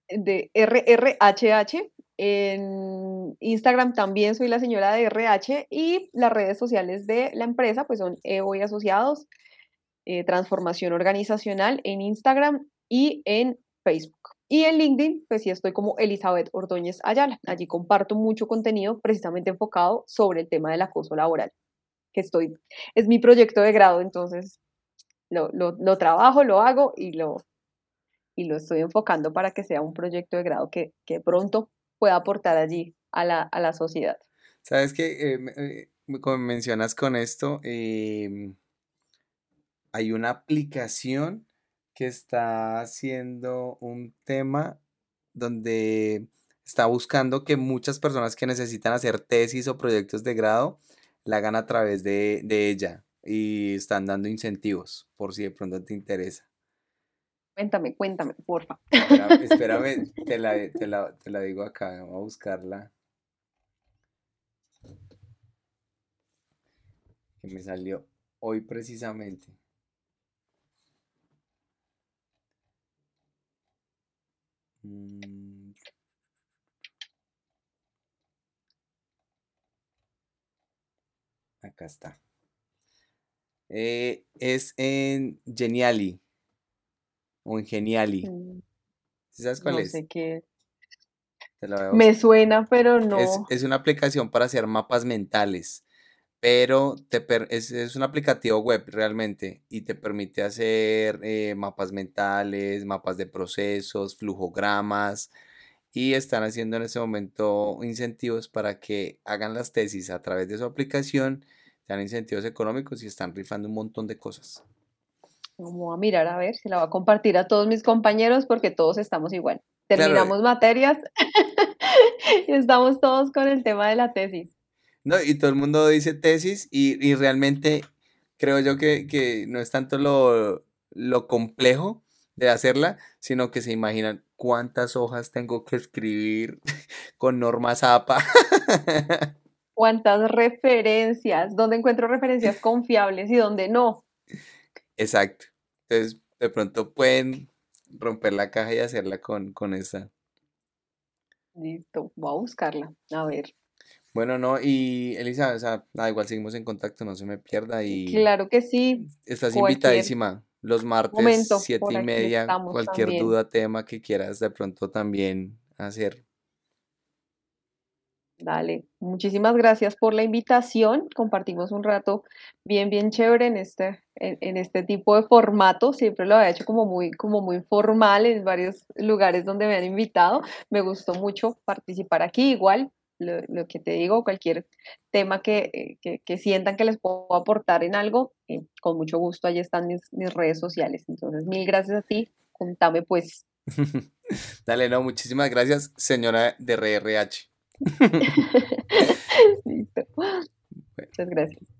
de RRHH. En Instagram también soy la señora de RH y las redes sociales de la empresa pues son EVO y Asociados, eh, Transformación Organizacional en Instagram y en Facebook. Y en LinkedIn, pues sí estoy como Elizabeth Ordóñez Ayala. Allí comparto mucho contenido precisamente enfocado sobre el tema del acoso laboral que estoy, es mi proyecto de grado, entonces lo, trabajo, lo hago y lo, y lo estoy enfocando para que sea un proyecto de grado que, pronto pueda aportar allí a la, sociedad. Sabes que, eh, eh, como mencionas con esto, em, hay una aplicación que está haciendo un tema donde está buscando que muchas personas que necesitan hacer tesis o proyectos de grado la hagan a través de, ella y están dando incentivos por si de pronto te interesa. Cuéntame, cuéntame, porfa. Espérame, te, la, te, la, digo acá, voy a buscarla. Que me salió hoy precisamente. Mm. Acá está. Eh, es en Geniali. O en Geniali. Mm. ¿Sabes cuál no es? Sé qué. Me suena, pero no. Es, una aplicación para hacer mapas mentales. Pero te es, un aplicativo web realmente y te permite hacer eh, mapas mentales, mapas de procesos, flujogramas, y están haciendo en este momento incentivos para que hagan las tesis a través de su aplicación, dan incentivos económicos y están rifando un montón de cosas. Vamos a mirar a ver si la voy a compartir a todos mis compañeros porque todos estamos igual. Terminamos materias y estamos todos con el tema de la tesis. No, y todo el mundo dice tesis y, realmente creo yo que, que, no es tanto lo, lo complejo de hacerla, sino que se imaginan cuántas hojas tengo que escribir con normas APA. cuántas referencias, dónde encuentro referencias confiables y dónde no. Exacto. Entonces, de pronto pueden romper la caja y hacerla con, con esta. Listo, voy a buscarla. A ver. Bueno, no, y Elisa, o sea, nada, igual seguimos en contacto, no se me pierda y... Claro que sí. Estás invitadísima los martes, siete y media, cualquier duda, tema que quieras de pronto también hacer. Dale, muchísimas gracias por la invitación. Compartimos un rato bien, bien chévere en este, en, este tipo de formato. Siempre lo había hecho como muy, como muy formal en varios lugares donde me han invitado. Me gustó mucho participar aquí. Igual, lo, que te digo, cualquier tema que, eh, sientan que les puedo aportar en algo, eh, con mucho gusto, ahí están mis, redes sociales. Entonces, mil gracias a ti. Contame pues. Dale, no, muchísimas gracias, señora de RRH. Listo. Muchas gracias.